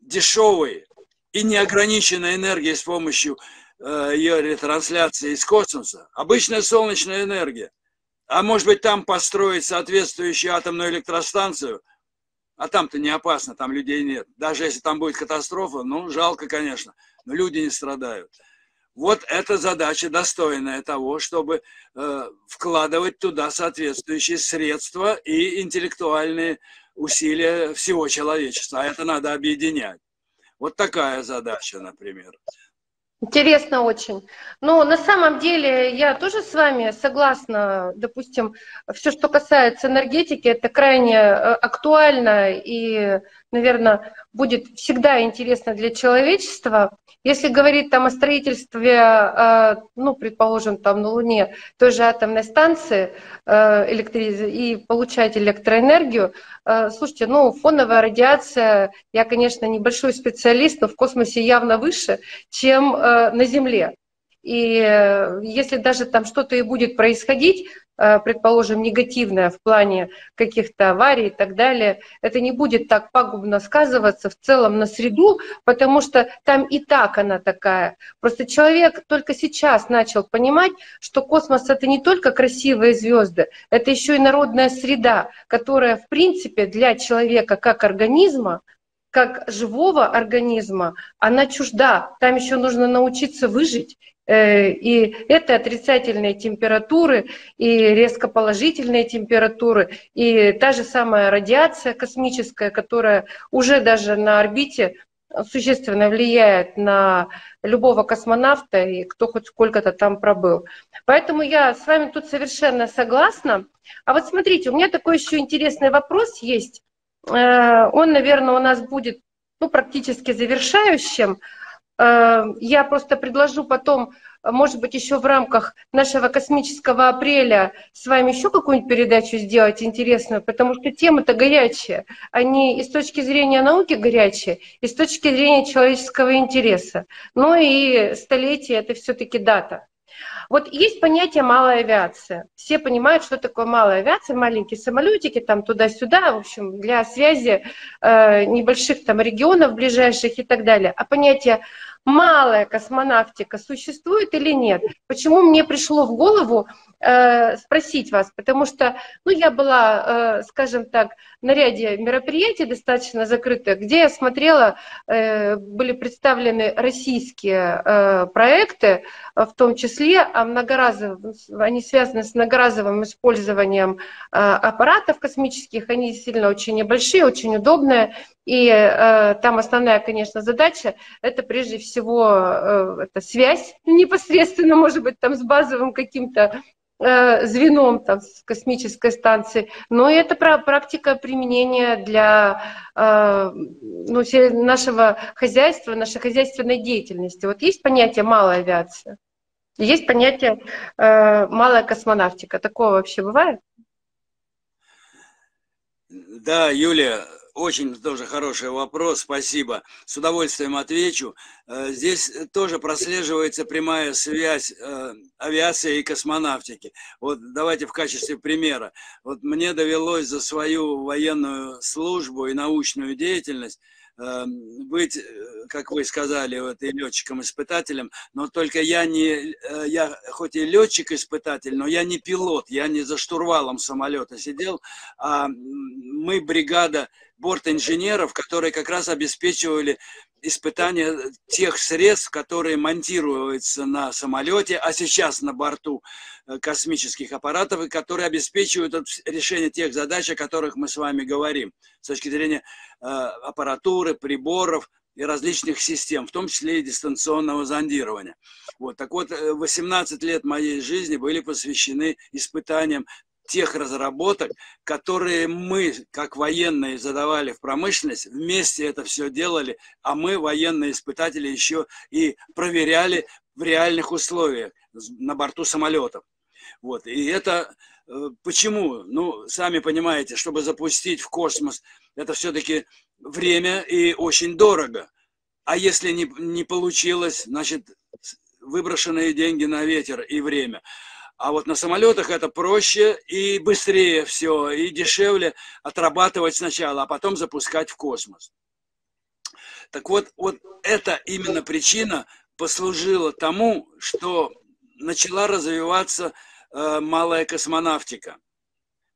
[SPEAKER 2] дешевой и неограниченной энергией с помощью Э, ее ретрансляции из космоса. Обычная солнечная энергия. А может быть там построить соответствующую атомную электростанцию, а там-то не опасно, там людей нет. Даже если там будет катастрофа, ну, жалко, конечно, но люди не страдают. Вот эта задача достойная того, чтобы э, вкладывать туда соответствующие средства и интеллектуальные усилия всего человечества. А это надо объединять. Вот такая задача, например.
[SPEAKER 1] Интересно очень. Но на самом деле я тоже с вами согласна. Допустим, все, что касается энергетики, это крайне э, актуально и, наверное, будет всегда интересно для человечества. Если говорить там о строительстве, э, ну, предположим, там на Луне той же атомной станции э, и получать электроэнергию, слушайте, ну, фоновая радиация, я, конечно, небольшой специалист, но в космосе явно выше, чем на Земле. И если даже там что-то и будет происходить, Э, предположим, негативная в плане каких-то аварий и так далее, это не будет так пагубно сказываться в целом на среду, потому что там и так она такая. Просто человек только сейчас начал понимать, что космос это не только красивые звезды, это еще и народная среда, которая в принципе для человека как организма как живого организма, она чужда. Там еще нужно научиться выжить. Э, и это отрицательные температуры, и резко положительные температуры, и та же самая радиация космическая, которая уже даже на орбите существенно влияет на любого космонавта и кто хоть сколько-то там пробыл. Поэтому я с вами тут совершенно согласна. А вот смотрите, у меня такой еще интересный вопрос есть. Э, он, наверное, у нас будет ну, практически завершающим. Э, я просто предложу потом, может быть, еще в рамках нашего космического апреля с вами еще какую-нибудь передачу сделать интересную, потому что темы-то горячие. Они и с точки зрения науки горячие, и с точки зрения человеческого интереса. Ну и столетие – это все-таки дата. Вот есть понятие малая авиация. Все понимают, что такое малая авиация, маленькие самолетики там туда-сюда, в общем, для связи э, небольших там регионов ближайших и так далее. А понятие малая космонавтика существует или нет? Почему мне пришло в голову э, спросить вас? Потому что, ну, я была, э, скажем так, на ряде мероприятий достаточно закрытых, где я смотрела, э, были представлены российские э, проекты в том числе, а многоразовые, они связаны с многоразовым использованием аппаратов космических, они действительно очень небольшие, очень удобные, и э, там основная, конечно, задача – это прежде всего э, это связь непосредственно, может быть, там с базовым каким-то э, звеном там, с космической станции, но это практика применения для э, ну, нашего хозяйства, нашей хозяйственной деятельности. Вот есть понятие «малая авиация», есть понятие э, «малая космонавтика». Такое вообще бывает?
[SPEAKER 2] Да, Юлия, очень тоже хороший вопрос, спасибо. С удовольствием отвечу. Э, здесь тоже прослеживается прямая связь э, авиации и космонавтики. Вот давайте в качестве примера. Вот мне довелось за свою военную службу и научную деятельность быть, э, как вы сказали, вот, и летчиком-испытателем, но только я не, э, я хоть и летчик-испытатель, но я не пилот, я не за штурвалом самолета сидел, а мы бригада борт инженеров, которые как раз обеспечивали испытания тех средств, которые монтируются на самолете, а сейчас на борту э, космических аппаратов, и которые обеспечивают решение тех задач, о которых мы с вами говорим, с точки зрения э, аппаратуры, приборов и различных систем, в том числе и дистанционного зондирования. Вот. Так вот, 18 э, лет моей жизни были посвящены испытаниям тех разработок, которые мы, как военные, задавали в промышленность, вместе это все делали, а мы, военные испытатели, еще и проверяли в реальных условиях на борту самолетов. Вот. И это э, почему? Ну, сами понимаете, чтобы запустить в космос, это все-таки время и очень дорого. А если не, не получилось, значит, выброшенные деньги на ветер и время – а вот на самолетах это проще и быстрее все, и дешевле отрабатывать сначала, а потом запускать в космос. Так вот, вот эта именно причина послужила тому, что начала развиваться э, малая космонавтика.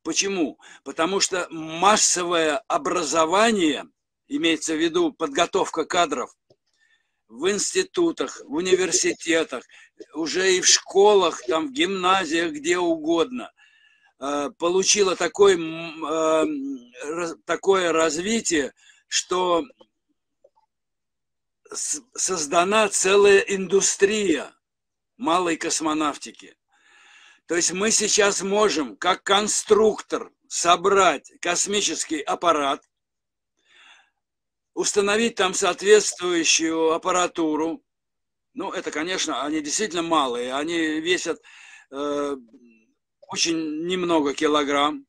[SPEAKER 2] Почему? Потому что массовое образование, имеется в виду подготовка кадров, в институтах, в университетах, уже и в школах, там, в гимназиях, где угодно, э, получила такой, э, такое развитие, что создана целая индустрия малой космонавтики. То есть мы сейчас можем, как конструктор, собрать космический аппарат, установить там соответствующую аппаратуру. Ну, это, конечно, они действительно малые, они весят э, очень немного килограмм,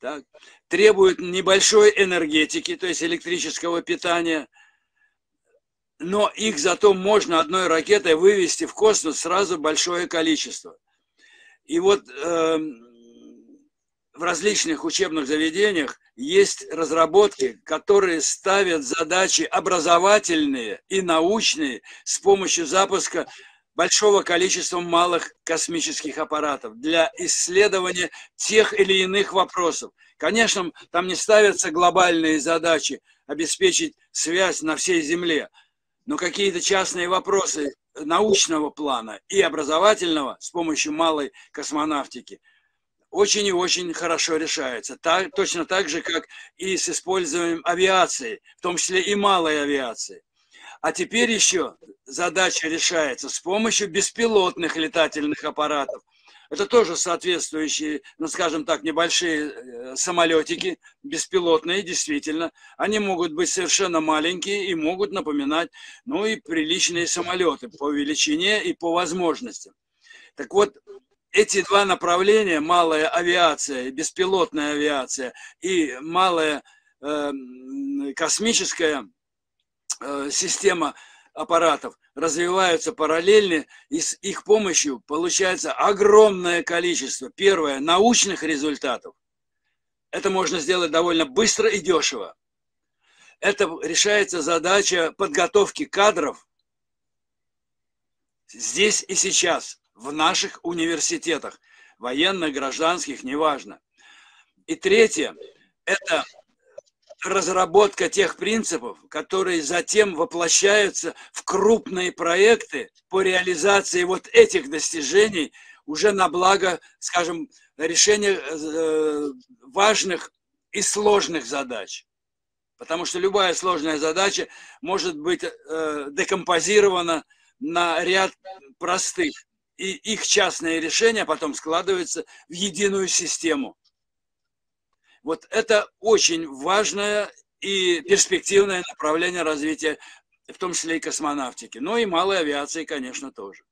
[SPEAKER 2] так, требуют небольшой энергетики, то есть электрического питания, но их зато можно одной ракетой вывести в космос сразу большое количество. И вот э, в различных учебных заведениях есть разработки, которые ставят задачи образовательные и научные с помощью запуска большого количества малых космических аппаратов для исследования тех или иных вопросов. Конечно, там не ставятся глобальные задачи обеспечить связь на всей Земле, но какие-то частные вопросы научного плана и образовательного с помощью малой космонавтики – очень и очень хорошо решается. Так, точно так же, как и с использованием авиации, в том числе и малой авиации. А теперь еще задача решается с помощью беспилотных летательных аппаратов. Это тоже соответствующие, ну скажем так, небольшие э, самолетики, беспилотные, действительно. Они могут быть совершенно маленькие и могут напоминать, ну и приличные самолеты по величине и по возможностям. Так вот, эти два направления, малая авиация, беспилотная авиация и малая э, космическая э, система аппаратов развиваются параллельно, и с их помощью получается огромное количество, первое, научных результатов. Это можно сделать довольно быстро и дешево. Это решается задача подготовки кадров здесь и сейчас в наших университетах, военных, гражданских, неважно. И третье – это разработка тех принципов, которые затем воплощаются в крупные проекты по реализации вот этих достижений уже на благо, скажем, решения э, важных и сложных задач. Потому что любая сложная задача может быть э, декомпозирована на ряд простых. И их частные решения потом складываются в единую систему. Вот это очень важное и перспективное направление развития, в том числе и космонавтики. Ну и малой авиации, конечно, тоже.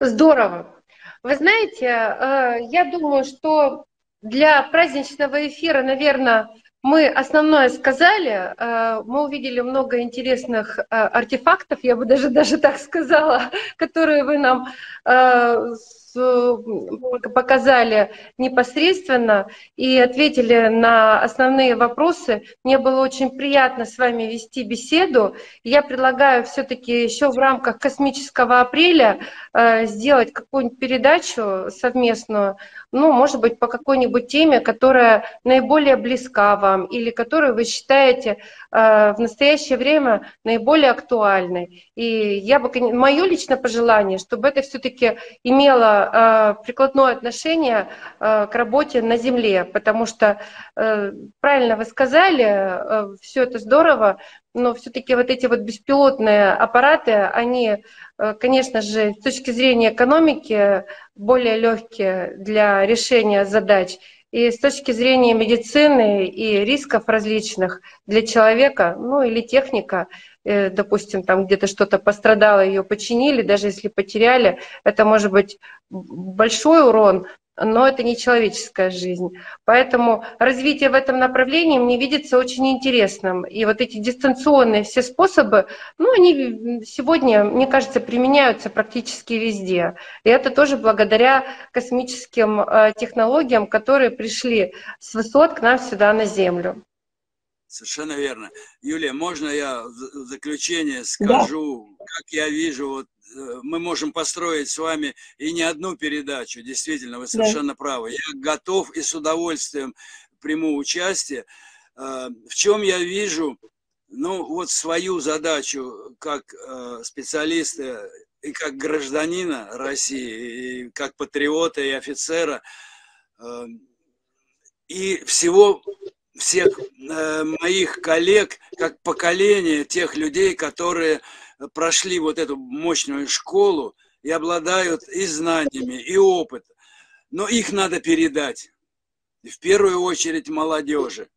[SPEAKER 1] Здорово. Вы знаете, э, я думаю, что для праздничного эфира, наверное, мы основное сказали, э, мы увидели много интересных э, артефактов, я бы даже, <laughs> даже так сказала, которые вы нам показали непосредственно и ответили на основные вопросы. Мне было очень приятно с вами вести беседу. Я предлагаю все-таки еще в рамках космического апреля э, сделать какую-нибудь передачу совместную, ну, может быть, по какой-нибудь теме, которая наиболее близка вам или которую вы считаете в настоящее время наиболее актуальной. И я бы, мое личное пожелание, чтобы это все-таки имело э, прикладное отношение э, к работе на Земле, потому что, э, правильно вы сказали, э, все это здорово, но все-таки вот эти вот беспилотные аппараты, они, конечно же, с точки зрения экономики более легкие для решения задач. И с точки зрения медицины и рисков различных для человека, ну или техника, Э, допустим, там где-то что-то пострадало, ее починили, даже если потеряли, это может быть большой урон, но это не человеческая жизнь. Поэтому развитие в этом направлении мне видится очень интересным. И вот эти дистанционные все способы, ну, они сегодня, мне кажется, применяются практически везде. И это тоже благодаря космическим э, технологиям, которые пришли с высот к нам сюда на Землю.
[SPEAKER 2] Совершенно верно. Юлия, можно я в заключение скажу, да. как я вижу, вот мы можем построить с вами и не одну передачу, действительно, вы совершенно да. правы. Я готов и с удовольствием приму участие. Э, в чем я вижу, ну, вот свою задачу как э, специалиста и как гражданина России, и как патриота и офицера, и всего всех э, моих коллег, как поколение тех людей, которые прошли вот эту мощную школу и обладают и знаниями, и опытом. Но их надо передать. В первую очередь молодежи.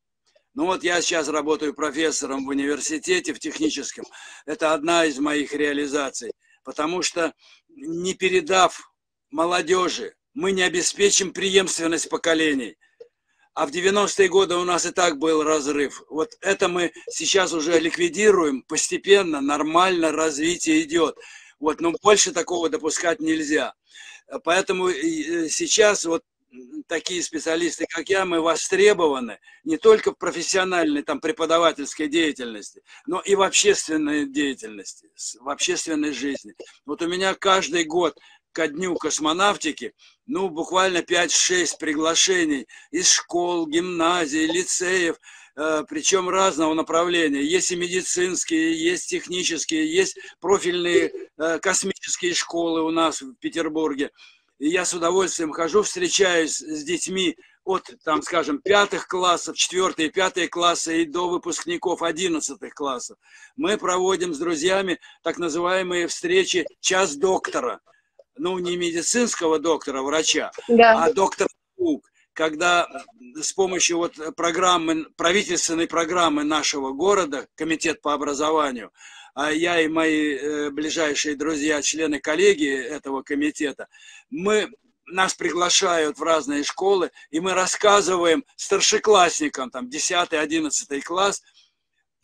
[SPEAKER 2] Ну вот я сейчас работаю профессором в университете, в техническом. Это одна из моих реализаций. Потому что не передав молодежи, мы не обеспечим преемственность поколений – а в 90-е годы у нас и так был разрыв. Вот это мы сейчас уже ликвидируем постепенно, нормально развитие идет. Вот, но больше такого допускать нельзя. Поэтому сейчас вот такие специалисты, как я, мы востребованы не только в профессиональной, там, преподавательской деятельности, но и в общественной деятельности, в общественной жизни. Вот у меня каждый год ко дню космонавтики, ну, буквально 5-6 приглашений из школ, гимназий, лицеев, э, причем разного направления. Есть и медицинские, есть технические, есть профильные э, космические школы у нас в Петербурге. И я с удовольствием хожу, встречаюсь с детьми от, там, скажем, пятых классов, четвертые, пятые классы и до выпускников одиннадцатых классов. Мы проводим с друзьями так называемые встречи «Час доктора» ну, не медицинского доктора, врача, да. а доктора наук, когда с помощью вот программы, правительственной программы нашего города, комитет по образованию, а я и мои э, ближайшие друзья, члены коллегии этого комитета, мы нас приглашают в разные школы, и мы рассказываем старшеклассникам, там, 10-11 класс,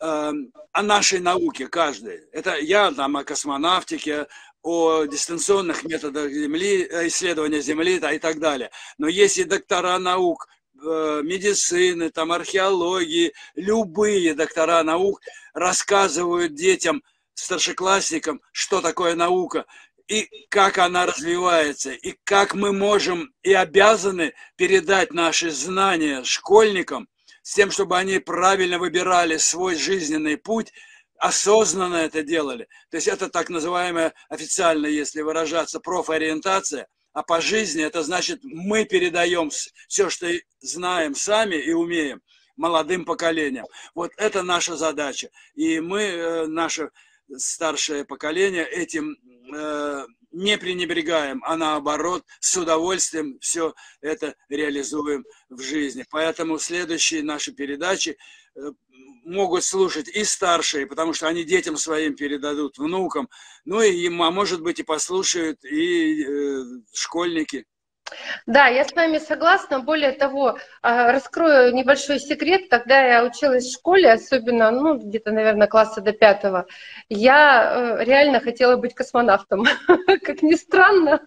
[SPEAKER 2] э, о нашей науке каждый. Это я там о космонавтике, о дистанционных методах Земли, э, исследования Земли и так далее. Но есть и доктора наук, э, медицины, там, археологии, любые доктора наук рассказывают детям, старшеклассникам, что такое наука, и как она развивается, и как мы можем и обязаны передать наши знания школьникам, с тем, чтобы они правильно выбирали свой жизненный путь, осознанно это делали. То есть это так называемая официально, если выражаться, профориентация, а по жизни это значит мы передаем все, что знаем сами и умеем молодым поколениям. Вот это наша задача. И мы, э, наше старшее поколение, этим э, не пренебрегаем, а наоборот с удовольствием все это реализуем в жизни. Поэтому следующие наши передачи э, могут слушать и старшие, потому что они детям своим передадут, внукам, ну и, а может быть и послушают и э, школьники.
[SPEAKER 1] Да, я с вами согласна. Более того, а, раскрою небольшой секрет. Когда я училась в школе, особенно, ну, где-то, наверное, класса до пятого, я э, реально хотела быть космонавтом. <laughs> Как ни странно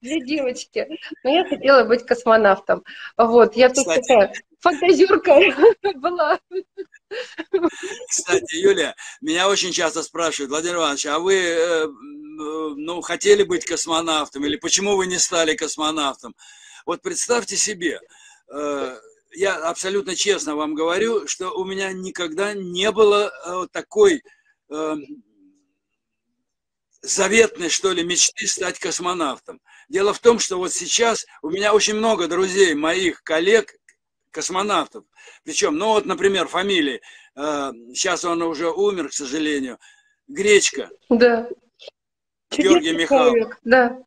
[SPEAKER 1] для девочки, но я хотела быть космонавтом. Вот, я тут такая фантазерка <laughs> была.
[SPEAKER 2] Кстати, Юлия, меня очень часто спрашивают, Владимир Иванович, а вы э, ну, хотели быть космонавтом или почему вы не стали космонавтом? Вот представьте себе, э, я абсолютно честно вам говорю, что у меня никогда не было э, такой заветной, что ли, мечты стать космонавтом. Дело в том, что вот сейчас у меня очень много друзей, моих коллег, космонавтов. Причем, ну вот, например, фамилии. Э, сейчас он уже умер, к сожалению. Гречка.
[SPEAKER 1] Да.
[SPEAKER 2] Георгий Михайлович.
[SPEAKER 1] Да.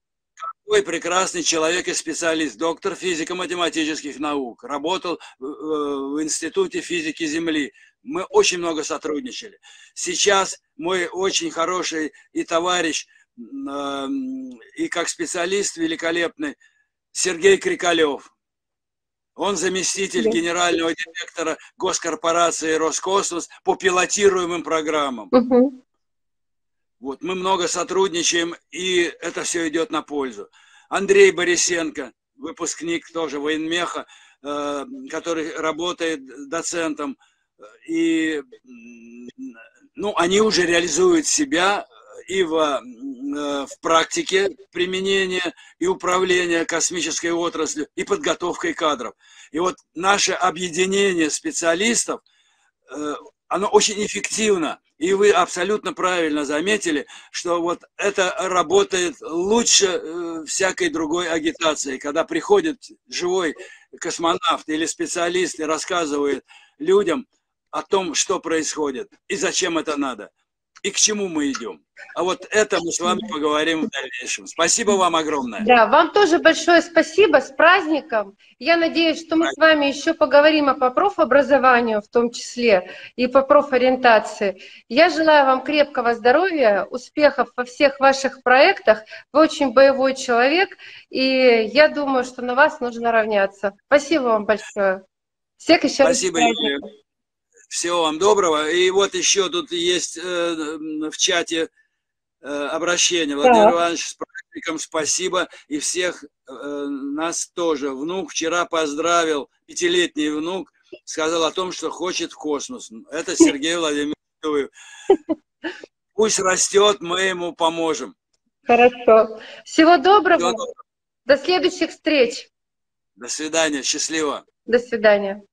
[SPEAKER 2] Какой прекрасный человек и специалист, доктор физико-математических наук. Работал в Институте физики Земли. Мы очень много сотрудничали. Сейчас мой очень хороший и товарищ, э, и как специалист великолепный Сергей Крикалев он заместитель генерального директора госкорпорации Роскосмос по пилотируемым программам. Угу. Вот, мы много сотрудничаем, и это все идет на пользу. Андрей Борисенко, выпускник тоже военмеха, э, который работает доцентом, и ну, они уже реализуют себя и в, э, в практике применения и управления космической отраслью, и подготовкой кадров. И вот наше объединение специалистов, э, оно очень эффективно. И вы абсолютно правильно заметили, что вот это работает лучше э, всякой другой агитации. Когда приходит живой космонавт или специалист и рассказывает людям о том, что происходит и зачем это надо – и к чему мы идем. А вот это мы с вами поговорим в дальнейшем. Спасибо вам огромное.
[SPEAKER 1] Да, вам тоже большое спасибо, с праздником. Я надеюсь, что мы с вами еще поговорим о по профобразованию в том числе и по профориентации. Я желаю вам крепкого здоровья, успехов во всех ваших проектах. Вы очень боевой человек, и я думаю, что на вас нужно равняться. Спасибо вам большое.
[SPEAKER 2] Всех еще Спасибо, раз. Спасибо, всего вам доброго. И вот еще тут есть э, в чате э, обращение. Владимир да. Иванович, с праздником спасибо. И всех э, нас тоже. Внук вчера поздравил, пятилетний внук, сказал о том, что хочет в космос. Это Сергей Владимирович. Пусть растет, мы ему поможем.
[SPEAKER 1] Хорошо. Всего доброго. Всего доброго. До следующих встреч.
[SPEAKER 2] До свидания. Счастливо.
[SPEAKER 1] До свидания.